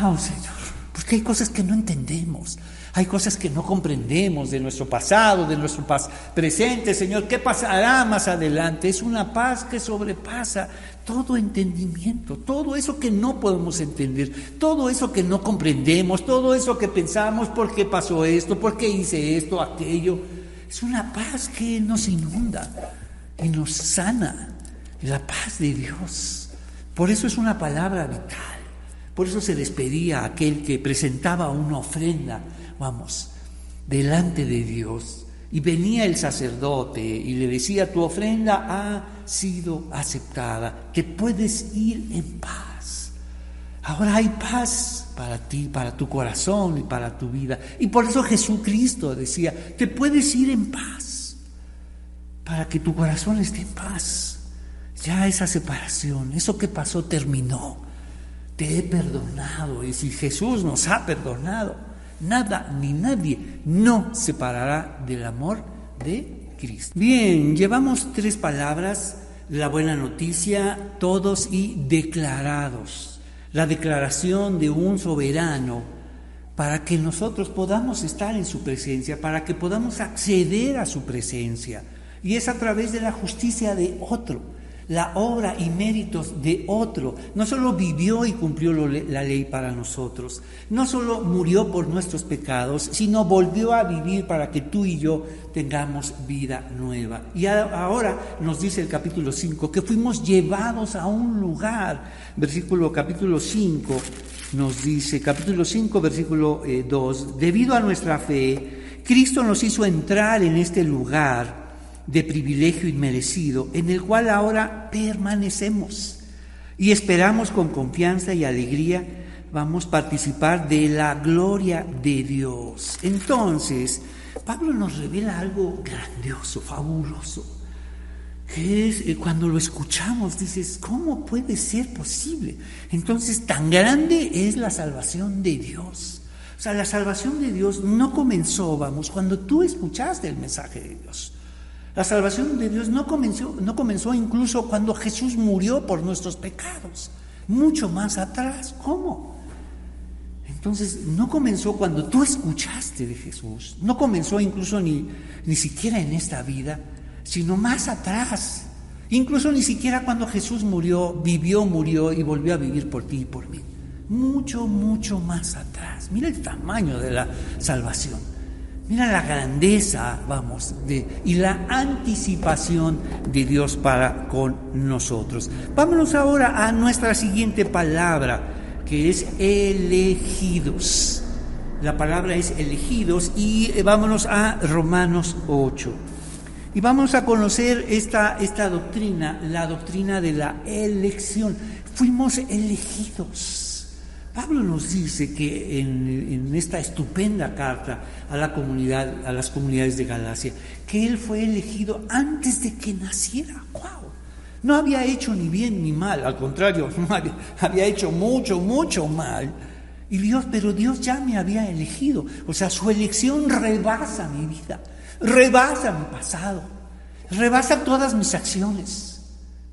Wow, wow, Señor. Porque hay cosas que no entendemos. Hay cosas que no comprendemos de nuestro pasado, de nuestro presente, Señor. ¿Qué pasará más adelante? Es una paz que sobrepasa todo entendimiento, todo eso que no podemos entender, todo eso que no comprendemos, todo eso que pensamos, ¿por qué pasó esto? ¿Por qué hice esto, aquello? Es una paz que nos inunda y nos sana. la paz de Dios. Por eso es una palabra vital. Por eso se les pedía a aquel que presentaba una ofrenda, vamos, delante de Dios. Y venía el sacerdote y le decía, tu ofrenda ha sido aceptada, te puedes ir en paz. Ahora hay paz para ti, para tu corazón y para tu vida. Y por eso Jesucristo decía, te puedes ir en paz, para que tu corazón esté en paz. Ya esa separación, eso que pasó terminó. Te he perdonado. Y si Jesús nos ha perdonado, nada ni nadie no separará del amor de Cristo. Bien, llevamos tres palabras, la buena noticia, todos y declarados. La declaración de un soberano para que nosotros podamos estar en su presencia, para que podamos acceder a su presencia. Y es a través de la justicia de otro la obra y méritos de otro. No solo vivió y cumplió la ley para nosotros, no solo murió por nuestros pecados, sino volvió a vivir para que tú y yo tengamos vida nueva. Y ahora nos dice el capítulo 5 que fuimos llevados a un lugar. Versículo capítulo 5 nos dice, capítulo 5, versículo 2, eh, debido a nuestra fe, Cristo nos hizo entrar en este lugar de privilegio inmerecido en el cual ahora permanecemos y esperamos con confianza y alegría vamos a participar de la gloria de Dios. Entonces, Pablo nos revela algo grandioso, fabuloso, que es eh, cuando lo escuchamos, dices, ¿cómo puede ser posible? Entonces, tan grande es la salvación de Dios. O sea, la salvación de Dios no comenzó, vamos, cuando tú escuchaste el mensaje de Dios. La salvación de Dios no comenzó, no comenzó incluso cuando Jesús murió por nuestros pecados, mucho más atrás. ¿Cómo? Entonces, no comenzó cuando tú escuchaste de Jesús, no comenzó incluso ni, ni siquiera en esta vida, sino más atrás. Incluso ni siquiera cuando Jesús murió, vivió, murió y volvió a vivir por ti y por mí. Mucho, mucho más atrás. Mira el tamaño de la salvación. Mira la grandeza, vamos, y la anticipación de Dios para con nosotros. Vámonos ahora a nuestra siguiente palabra, que es elegidos. La palabra es elegidos y eh, vámonos a Romanos 8. Y vamos a conocer esta, esta doctrina, la doctrina de la elección. Fuimos elegidos. Pablo nos dice que en, esta estupenda carta a la comunidad, a las comunidades de Galacia, que él fue elegido antes de que naciera. ¡Wow! No había hecho ni bien ni mal, al contrario, había, hecho mucho, mucho mal. Y Dios, pero Dios ya me había elegido. O sea, su elección rebasa mi vida, rebasa mi pasado, rebasa todas mis acciones,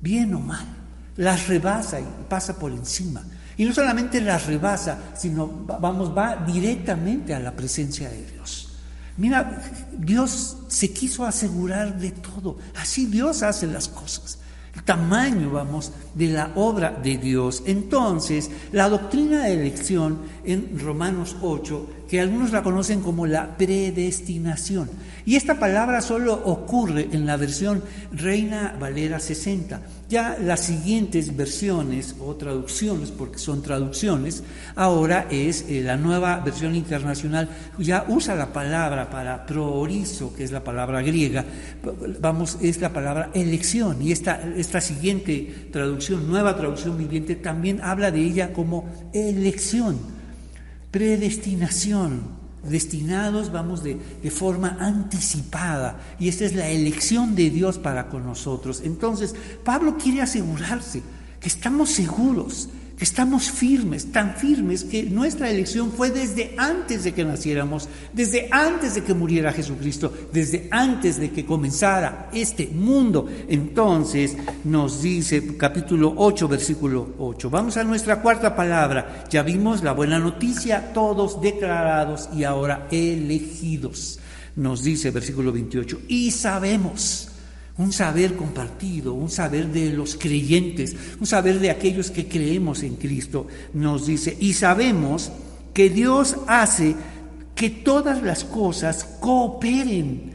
bien o mal. Las rebasa y pasa por encima. Y no solamente las rebasa, sino vamos, va directamente a la presencia de Dios. Mira, Dios se quiso asegurar de todo. Así Dios hace las cosas. El tamaño, vamos, de la obra de Dios. Entonces, la doctrina de elección en Romanos 8 que algunos la conocen como la predestinación. Y esta palabra solo ocurre en la versión Reina Valera 60. Ya las siguientes versiones o traducciones, porque son traducciones, ahora es eh, la nueva versión internacional, ya usa la palabra para proorizo, que es la palabra griega, vamos, es la palabra elección. Y esta, esta siguiente traducción, nueva traducción viviente, también habla de ella como elección predestinación, destinados, vamos, de, de, forma anticipada. Y esta es la elección de Dios para con nosotros. Entonces, Pablo quiere asegurarse que estamos seguros estamos firmes, tan firmes que nuestra elección fue desde antes de que naciéramos, desde antes de que muriera Jesucristo, desde antes de que comenzara este mundo. Entonces nos dice capítulo 8, versículo 8. Vamos a nuestra cuarta palabra. Ya vimos la buena noticia, todos declarados y ahora elegidos. Nos dice versículo 28. Y sabemos un saber compartido, un saber de los creyentes, un saber de aquellos que creemos en Cristo, nos dice, y sabemos que Dios hace que todas las cosas cooperen,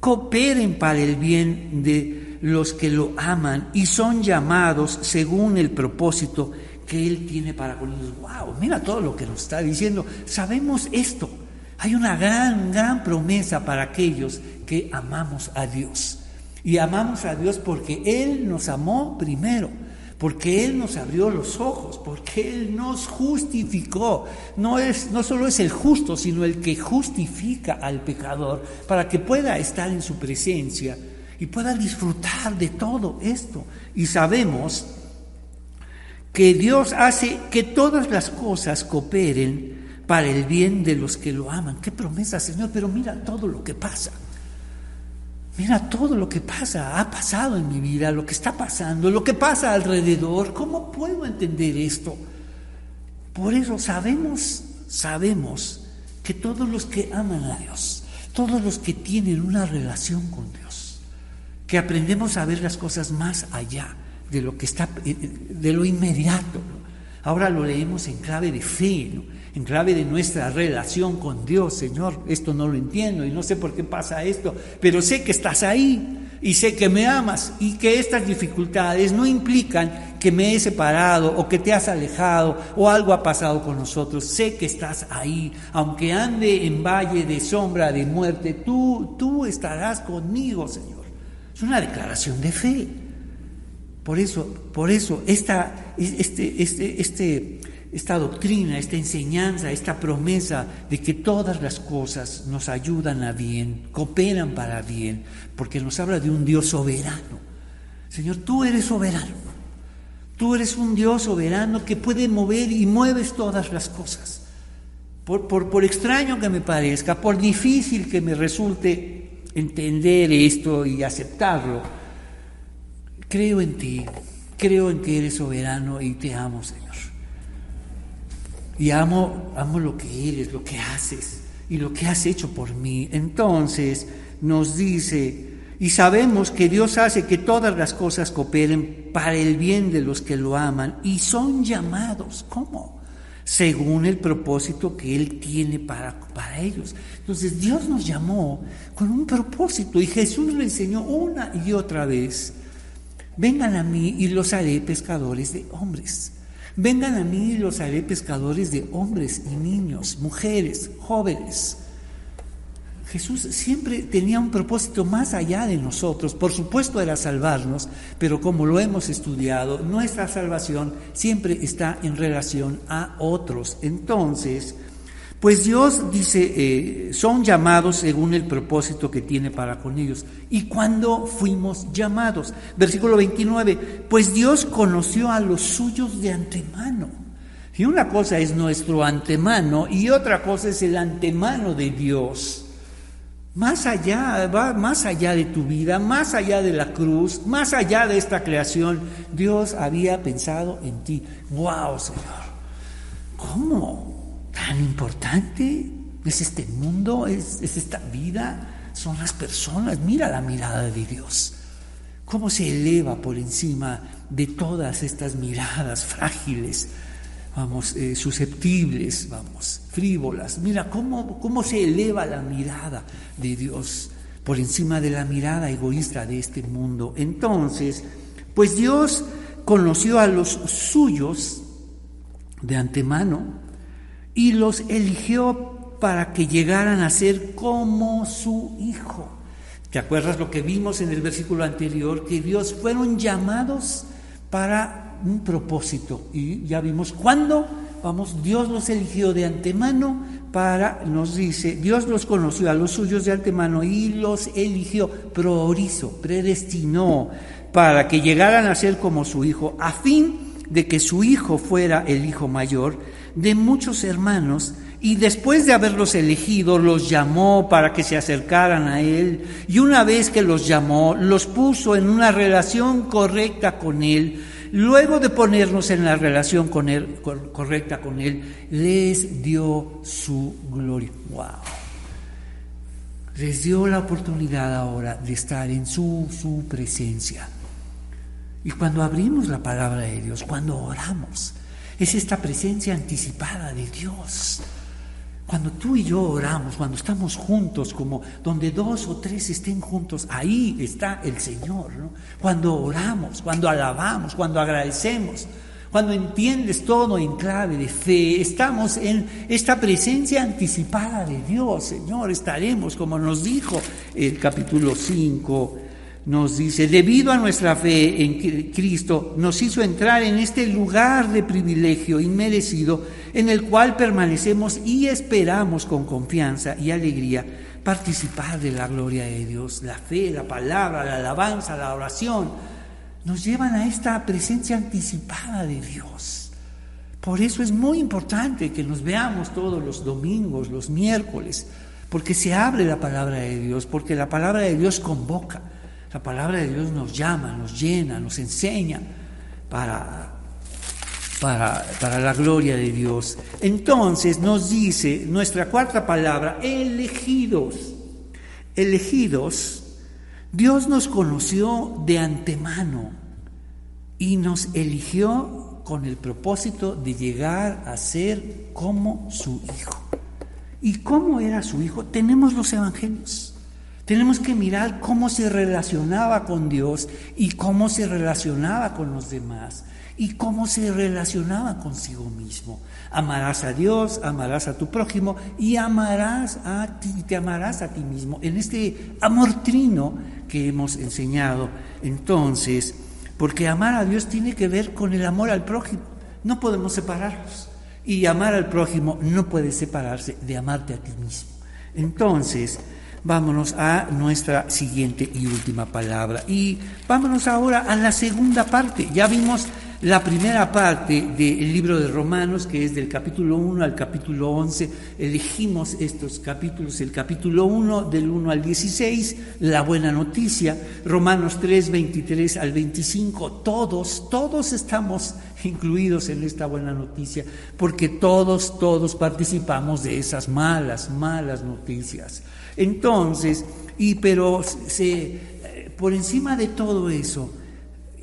cooperen para el bien de los que lo aman y son llamados según el propósito que Él tiene para con ellos. ¡Wow! Mira todo lo que nos está diciendo. Sabemos esto. Hay una gran, gran promesa para aquellos que amamos a Dios. Y amamos a Dios porque Él nos amó primero, porque Él nos abrió los ojos, porque Él nos justificó. No, es, no solo es el justo, sino el que justifica al pecador para que pueda estar en su presencia y pueda disfrutar de todo esto. Y sabemos que Dios hace que todas las cosas cooperen para el bien de los que lo aman. Qué promesa, Señor, pero mira todo lo que pasa. Mira todo lo que pasa, ha pasado en mi vida, lo que está pasando, lo que pasa alrededor. ¿Cómo puedo entender esto? Por eso sabemos, sabemos que todos los que aman a Dios, todos los que tienen una relación con Dios, que aprendemos a ver las cosas más allá de lo que está, eh, de lo inmediato. Ahora lo leemos en clave de fe, ¿no? En clave de nuestra relación con Dios, Señor, esto no lo entiendo y no sé por qué pasa esto, pero sé que estás ahí y sé que me amas y que estas dificultades no implican que me he separado o que te has alejado o algo ha pasado con nosotros. Sé que estás ahí, aunque ande en valle de sombra de muerte, tú, tú estarás conmigo, Señor. Es una declaración de fe. Por eso, por eso, esta, este, este, este, esta doctrina, esta enseñanza, esta promesa de que todas las cosas nos ayudan a bien, cooperan para bien, porque nos habla de un Dios soberano. Señor, tú eres soberano. Tú eres un Dios soberano que puede mover y mueves todas las cosas. Por, por, por extraño que me parezca, por difícil que me resulte entender esto y aceptarlo, creo en ti, creo en que eres soberano y te amo, Señor. Y amo, amo lo que eres, lo que haces y lo que has hecho por mí. Entonces nos dice, y sabemos que Dios hace que todas las cosas cooperen para el bien de los que lo aman y son llamados. ¿Cómo? Según el propósito que Él tiene para, para ellos. Entonces Dios nos llamó con un propósito y Jesús lo enseñó una y otra vez. Vengan a mí y los haré pescadores de hombres. Vengan a mí y los haré pescadores de hombres y niños, mujeres, jóvenes. Jesús siempre tenía un propósito más allá de nosotros. Por supuesto era salvarnos, pero como lo hemos estudiado, nuestra salvación siempre está en relación a otros. Entonces, pues Dios dice, eh, son llamados según el propósito que tiene para con ellos. ¿Y cuándo fuimos llamados? Versículo 29, pues Dios conoció a los suyos de antemano. Y una cosa es nuestro antemano y otra cosa es el antemano de Dios. Más allá, va más allá de tu vida, más allá de la cruz, más allá de esta creación, Dios había pensado en ti. ¡Wow, Señor! ¿Cómo? Tan importante es este mundo, es, esta vida, son las personas. Mira la mirada de Dios, cómo se eleva por encima de todas estas miradas frágiles, vamos, eh, susceptibles, vamos, frívolas. Mira cómo, cómo se eleva la mirada de Dios por encima de la mirada egoísta de este mundo. Entonces, pues Dios conoció a los suyos de antemano y los eligió para que llegaran a ser como su hijo. ¿Te acuerdas lo que vimos en el versículo anterior? Que Dios fueron llamados para un propósito. Y ya vimos cuándo, vamos, Dios los eligió de antemano para, nos dice, Dios los conoció a los suyos de antemano y los eligió, priorizó, predestinó para que llegaran a ser como su hijo, a fin de que su hijo fuera el hijo mayor de muchos hermanos y después de haberlos elegido los llamó para que se acercaran a él y una vez que los llamó los puso en una relación correcta con él. Luego de ponernos en la relación con él, correcta con él, les dio su gloria. Wow. Les dio la oportunidad ahora de estar en su, su presencia. Y cuando abrimos la palabra de Dios, cuando oramos, es esta presencia anticipada de Dios. Cuando tú y yo oramos, cuando estamos juntos, como donde dos o tres estén juntos, ahí está el Señor. Cuando oramos, cuando alabamos, cuando agradecemos, cuando entiendes todo en clave de fe, estamos en esta presencia anticipada de Dios, Señor, estaremos, como nos dijo el capítulo 5, nos dice, debido a nuestra fe en Cristo, nos hizo entrar en este lugar de privilegio inmerecido en el cual permanecemos y esperamos con confianza y alegría participar de la gloria de Dios. La fe, la palabra, la alabanza, la oración, nos llevan a esta presencia anticipada de Dios. Por eso es muy importante que nos veamos todos los domingos, los miércoles, porque se abre la palabra de Dios, porque la palabra de Dios convoca, la palabra de Dios nos llama, nos llena, nos enseña para, para, para la gloria de Dios. Entonces nos dice nuestra cuarta palabra, elegidos. Elegidos Dios nos conoció de antemano y nos eligió con el propósito de llegar a ser como su Hijo. ¿Y cómo era su Hijo? Tenemos los evangelios. Tenemos que mirar cómo se relacionaba con Dios y cómo se relacionaba con los demás y cómo se relacionaba consigo mismo. Amarás a Dios, amarás a tu prójimo y amarás a ti, te amarás a ti mismo. En este amor trino que hemos enseñado, entonces, porque amar a Dios tiene que ver con el amor al prójimo. No podemos separarlos. Y amar al prójimo no puede separarse de amarte a ti mismo. Entonces, vámonos a nuestra siguiente y última palabra. Y vámonos ahora a la segunda parte. Ya vimos la primera parte del libro de Romanos, que es del capítulo 1 al capítulo 11, elegimos estos capítulos, el capítulo 1 del 1 al 16, la buena noticia, Romanos 3, 23 al 25, todos, todos estamos incluidos en esta buena noticia, porque todos, todos participamos de esas malas, malas noticias. Entonces, y pero se, por encima de todo eso,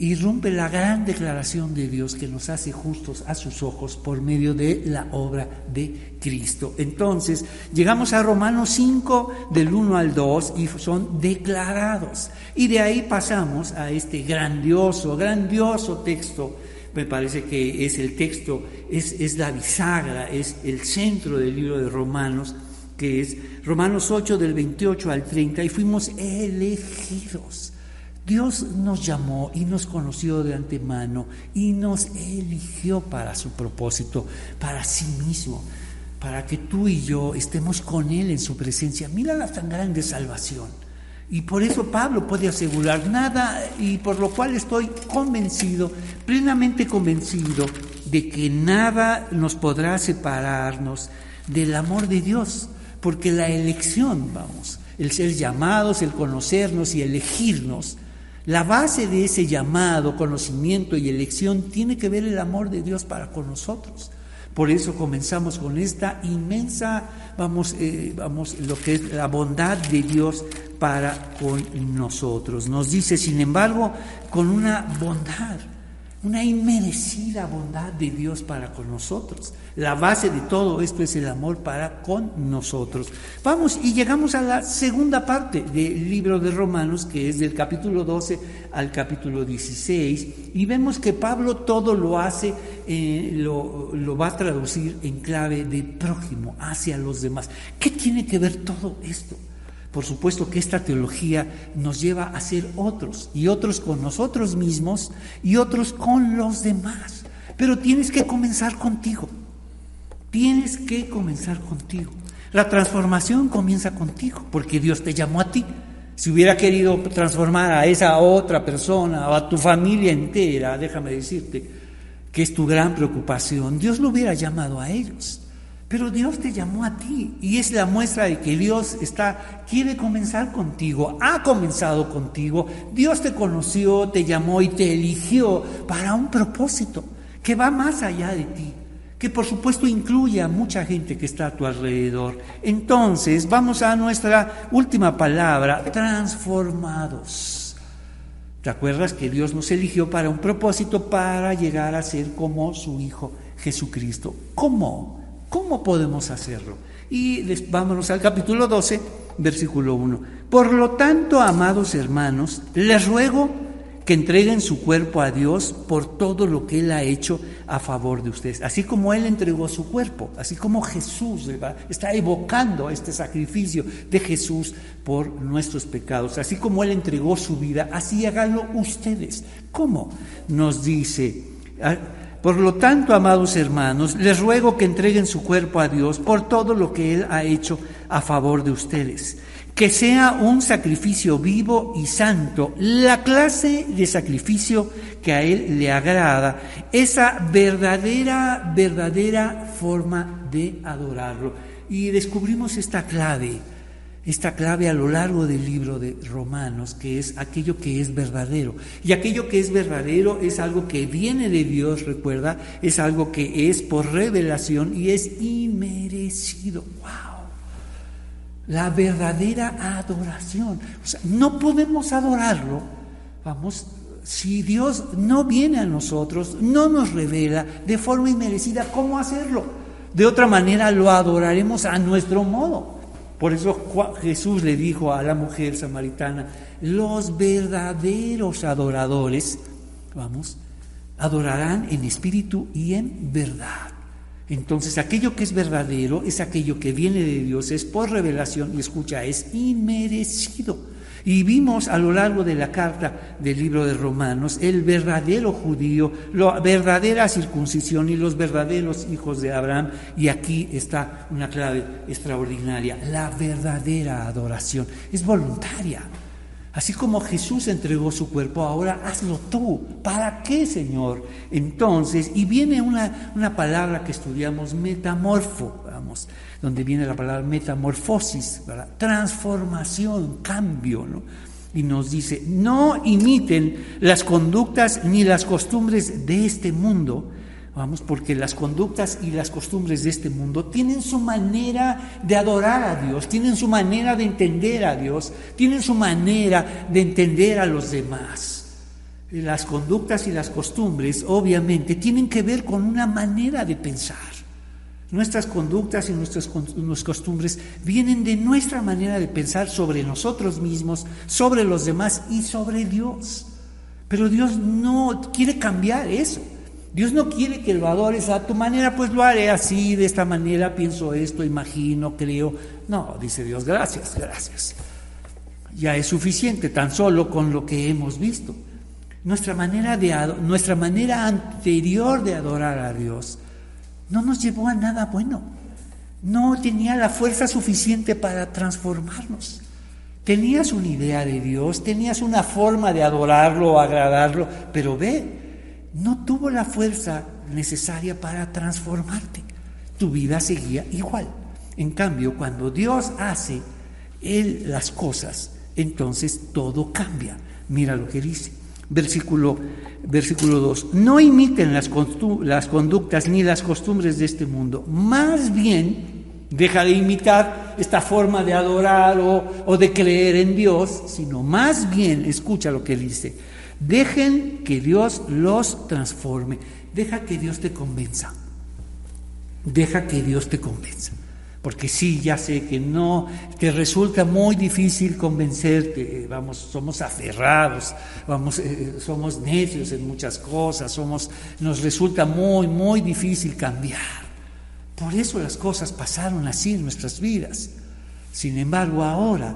irrumpe la gran declaración de Dios que nos hace justos a sus ojos por medio de la obra de Cristo. Entonces, llegamos a Romanos 5 del 1 al 2 y son declarados. Y de ahí pasamos a este grandioso, grandioso texto. Me parece que es el texto, es, es la bisagra, es el centro del libro de Romanos, que es Romanos 8 del 28 al 30, y fuimos elegidos Dios nos llamó y nos conoció de antemano y nos eligió para su propósito, para sí mismo, para que tú y yo estemos con Él en su presencia. Mira la tan grande salvación. Y por eso Pablo puede asegurar nada y por lo cual estoy convencido, plenamente convencido, de que nada nos podrá separarnos del amor de Dios, porque la elección, vamos, el ser llamados, el conocernos y elegirnos, la base de ese llamado, conocimiento y elección tiene que ver el amor de Dios para con nosotros. Por eso comenzamos con esta inmensa, vamos, eh, vamos, lo que es la bondad de Dios para con nosotros. Nos dice, sin embargo, con una bondad una inmerecida bondad de Dios para con nosotros. La base de todo esto es el amor para con nosotros. Vamos y llegamos a la segunda parte del libro de Romanos, que es del capítulo 12 al capítulo 16, y vemos que Pablo todo lo hace, eh, lo, lo va a traducir en clave de prójimo, hacia los demás. ¿Qué tiene que ver todo esto? Por supuesto que esta teología nos lleva a ser otros, y otros con nosotros mismos, y otros con los demás. Pero tienes que comenzar contigo. Tienes que comenzar contigo. La transformación comienza contigo, porque Dios te llamó a ti. Si hubiera querido transformar a esa otra persona o a tu familia entera, déjame decirte que es tu gran preocupación, Dios lo hubiera llamado a ellos. Pero Dios te llamó a ti y es la muestra de que Dios está quiere comenzar contigo, ha comenzado contigo. Dios te conoció, te llamó y te eligió para un propósito que va más allá de ti, que por supuesto incluye a mucha gente que está a tu alrededor. Entonces, vamos a nuestra última palabra, transformados. ¿Te acuerdas que Dios nos eligió para un propósito para llegar a ser como su Hijo Jesucristo? ¿Cómo? ¿Cómo podemos hacerlo? Y vámonos al capítulo 12, versículo 1. Por lo tanto, amados hermanos, les ruego que entreguen su cuerpo a Dios por todo lo que Él ha hecho a favor de ustedes. Así como Él entregó su cuerpo, así como Jesús está evocando este sacrificio de Jesús por nuestros pecados, así como Él entregó su vida, así háganlo ustedes. ¿Cómo? Nos dice... Por lo tanto, amados hermanos, les ruego que entreguen su cuerpo a Dios por todo lo que Él ha hecho a favor de ustedes que sea un sacrificio vivo y santo, la clase de sacrificio que a Él le agrada, esa verdadera, verdadera forma de adorarlo. Y descubrimos esta clave, esta clave a lo largo del libro de Romanos, que es aquello que es verdadero. Y aquello que es verdadero es algo que viene de Dios, recuerda, es algo que es por revelación y es inmerecido. ¡Wow! la verdadera adoración. no podemos adorarlo, vamos, si Dios no viene a nosotros, no nos revela de forma inmerecida cómo hacerlo. De otra manera lo adoraremos a nuestro modo. Por eso Jesús le dijo a la mujer samaritana, los verdaderos adoradores, vamos, adorarán en espíritu y en verdad. Entonces aquello que es verdadero es aquello que viene de Dios, es por revelación y escucha, es inmerecido. Y vimos a lo largo de la carta del libro de Romanos el verdadero judío, la verdadera circuncisión y los verdaderos hijos de Abraham. Y aquí está una clave extraordinaria, la verdadera adoración. Es voluntaria. Así como Jesús entregó su cuerpo, ahora hazlo tú. ¿Para qué, Señor? Entonces, y viene una, una palabra que estudiamos, metamorfo, vamos, donde viene la palabra metamorfosis, transformación, cambio, ¿no? Y nos dice, no imiten las conductas ni las costumbres de este mundo, Vamos, porque las conductas y las costumbres de este mundo tienen su manera de adorar a Dios, tienen su manera de entender a Dios, tienen su manera de entender a los demás. Las conductas y las costumbres, obviamente, tienen que ver con una manera de pensar. Nuestras conductas y nuestras, costumbres vienen de nuestra manera de pensar sobre nosotros mismos, sobre los demás y sobre Dios. Pero Dios no quiere cambiar eso. Dios no quiere que lo adores a tu manera, pues lo haré así, de esta manera, pienso esto, imagino, creo. No, dice Dios, gracias, gracias. Ya es suficiente tan solo con lo que hemos visto. Nuestra manera, de, nuestra manera anterior de adorar a Dios no nos llevó a nada bueno. No tenía la fuerza suficiente para transformarnos. Tenías una idea de Dios, tenías una forma de adorarlo agradarlo, pero ve, no tuvo la fuerza necesaria para transformarte. Tu vida seguía igual. En cambio, cuando Dios hace Él las cosas, entonces todo cambia. Mira lo que dice. Versículo, versículo 2. No imiten las, conductas ni las costumbres de este mundo. Más bien, deja de imitar esta forma de adorar o, o de creer en Dios, sino más bien, escucha lo que dice Dejen que Dios los transforme. Deja que Dios te convenza. Deja que Dios te convenza. Porque sí, ya sé que no, te resulta muy difícil convencerte, vamos, somos aferrados, vamos, eh, somos necios en muchas cosas, somos, nos resulta muy, muy difícil cambiar. Por eso las cosas pasaron así en nuestras vidas. Sin embargo, ahora,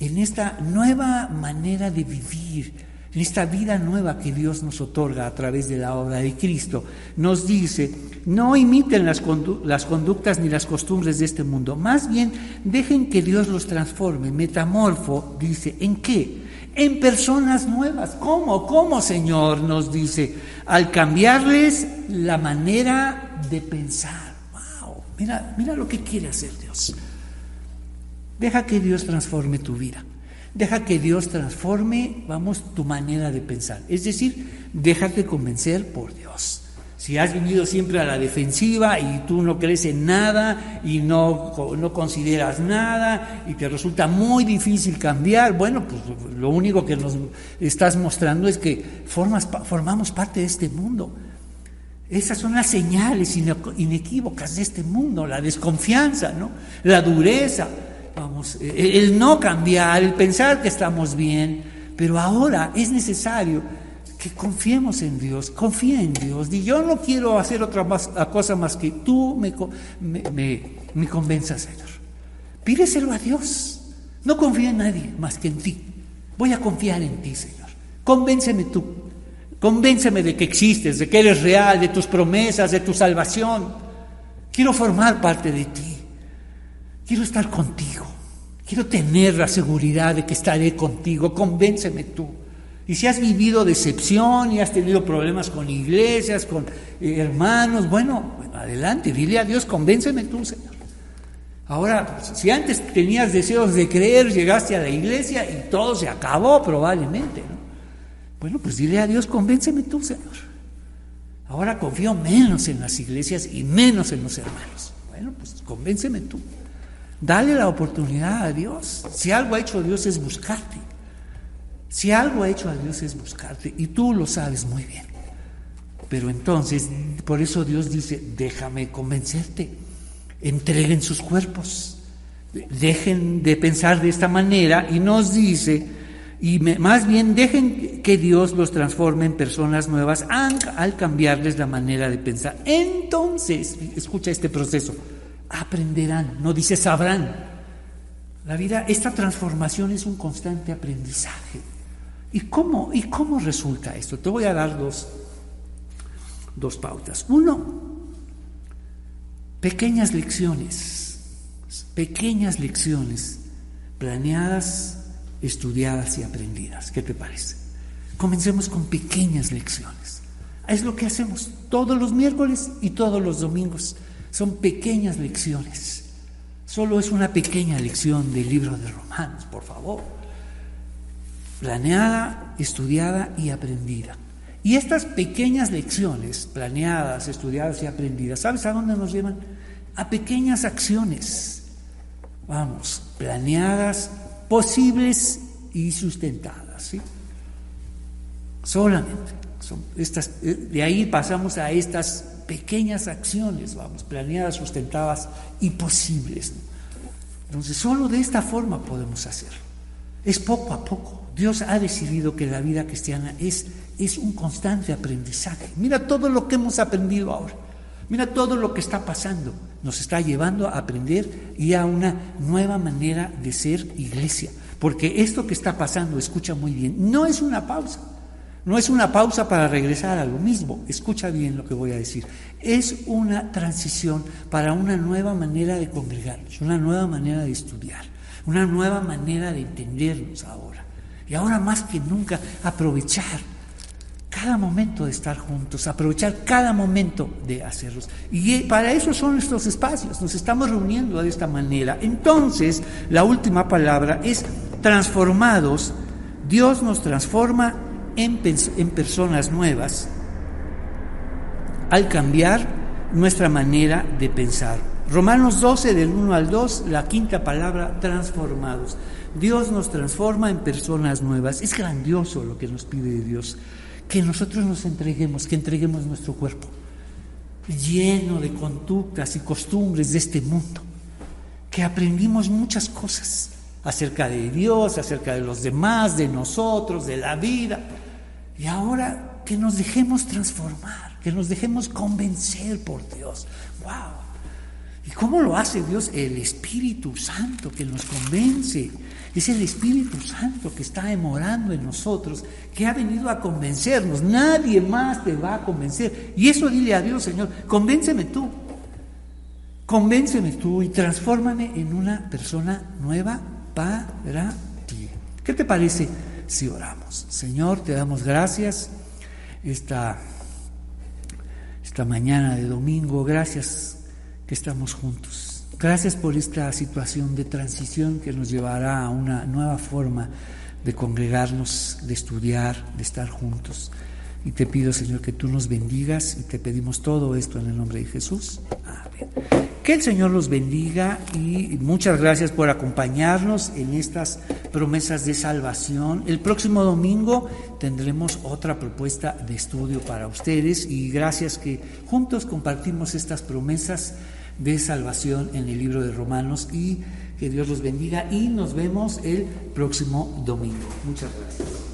en esta nueva manera de vivir, en esta vida nueva que Dios nos otorga a través de la obra de Cristo, nos dice, no imiten las, conductas ni las costumbres de este mundo, más bien dejen que Dios los transforme. Metamorfo dice, ¿en qué? En personas nuevas. ¿Cómo? ¿Cómo, Señor? Nos dice, al cambiarles la manera de pensar. ¡Wow! Mira, mira lo que quiere hacer Dios. Deja que Dios transforme tu vida. Deja que Dios transforme, vamos, tu manera de pensar. Es decir, déjate convencer por Dios. Si has vivido siempre a la defensiva y tú no crees en nada y no, no consideras nada y te resulta muy difícil cambiar, bueno, pues lo único que nos estás mostrando es que formas, formamos parte de este mundo. Esas son las señales inequívocas de este mundo, la desconfianza, ¿no? la dureza, vamos, e-, el no cambiar, el pensar que estamos bien. Pero ahora es necesario que confiemos en Dios, confía en Dios. Y yo no quiero hacer otra cosa más que tú me, me, me convenzas, Señor. Pídeselo a Dios. No confío en nadie más que en ti. Voy a confiar en ti, Señor. Convénceme tú. Convénceme de que existes, de que eres real, de tus promesas, de tu salvación. Quiero formar parte de ti. Quiero estar contigo. Quiero tener la seguridad de que estaré contigo. Convénceme tú. Y si has vivido decepción y has tenido problemas con iglesias, con eh, hermanos, bueno, adelante, dile a Dios, convénceme tú, Señor. Ahora, si antes tenías deseos de creer, llegaste a la iglesia y todo se acabó probablemente. ¿no? Bueno, pues dile a Dios, convénceme tú, Señor. Ahora confío menos en las iglesias y menos en los hermanos. Bueno, pues convénceme tú. Dale la oportunidad a Dios. Si algo ha hecho Dios es buscarte. Si algo ha hecho a Dios es buscarte. Y tú lo sabes muy bien. Pero entonces, por eso Dios dice, déjame convencerte entreguen sus cuerpos. Dejen de pensar de esta manera y nos dice, y más bien dejen que Dios los transforme en personas nuevas al cambiarles la manera de pensar. Entonces, escucha este proceso, aprenderán, no dice sabrán. La vida, esta transformación es un constante aprendizaje. ¿Y cómo, y cómo resulta esto? Te voy a dar dos, dos pautas. Uno, Pequeñas lecciones, pequeñas lecciones planeadas, estudiadas y aprendidas. ¿Qué te parece? Comencemos con pequeñas lecciones. Es lo que hacemos todos los miércoles y todos los domingos. Son pequeñas lecciones. Solo es una pequeña lección del libro de Romanos, por favor. Planeada, estudiada y aprendida. Y estas pequeñas lecciones, planeadas, estudiadas y aprendidas, ¿sabes a dónde nos llevan? A pequeñas acciones, vamos, planeadas, posibles y sustentadas. ¿sí? Solamente. Estas, eh, de ahí pasamos a estas pequeñas acciones, vamos, planeadas, sustentadas y posibles. Entonces, solo de esta forma podemos hacerlo. Es poco a poco. Dios ha decidido que la vida cristiana es es un constante aprendizaje. Mira todo lo que hemos aprendido ahora. Mira todo lo que está pasando. Nos está llevando a aprender y a una nueva manera de ser iglesia. Porque esto que está pasando, escucha muy bien, no es una pausa. No es una pausa para regresar a lo mismo. Escucha bien lo que voy a decir. Es una transición para una nueva manera de congregarnos, una nueva manera de estudiar, una nueva manera de entendernos ahora. Y ahora más que nunca aprovechar cada momento de estar juntos, aprovechar cada momento de hacerlos. Y para eso son estos espacios, nos estamos reuniendo de esta manera. Entonces, la última palabra es transformados. Dios nos transforma en, en personas nuevas al cambiar nuestra manera de pensar. Romanos 12, del 1 al 2, la quinta palabra, transformados. Dios nos transforma en personas nuevas. Es grandioso lo que nos pide Dios que nosotros nos entreguemos, que entreguemos nuestro cuerpo, lleno de conductas y costumbres de este mundo, que aprendimos muchas cosas acerca de Dios, acerca de los demás, de nosotros, de la vida, y ahora que nos dejemos transformar, que nos dejemos convencer por Dios. ¡Wow! ¿Y cómo lo hace Dios? El Espíritu Santo que nos convence. Es el Espíritu Santo que está morando en nosotros, que ha venido a convencernos. Nadie más te va a convencer. Y eso dile a Dios, Señor, convénceme tú. Convénceme tú y transfórmame en una persona nueva para ti. ¿Qué te parece si oramos? Señor, te damos gracias esta, esta mañana de domingo. Gracias estamos juntos. Gracias por esta situación de transición que nos llevará a una nueva forma de congregarnos, de estudiar, de estar juntos. Y te pido, Señor, que tú nos bendigas y te pedimos todo esto en el nombre de Jesús. Amén. Que el Señor los bendiga y muchas gracias por acompañarnos en estas promesas de salvación. El próximo domingo tendremos otra propuesta de estudio para ustedes y gracias que juntos compartimos estas promesas de salvación en el libro de Romanos y que Dios los bendiga y nos vemos el próximo domingo. Muchas gracias.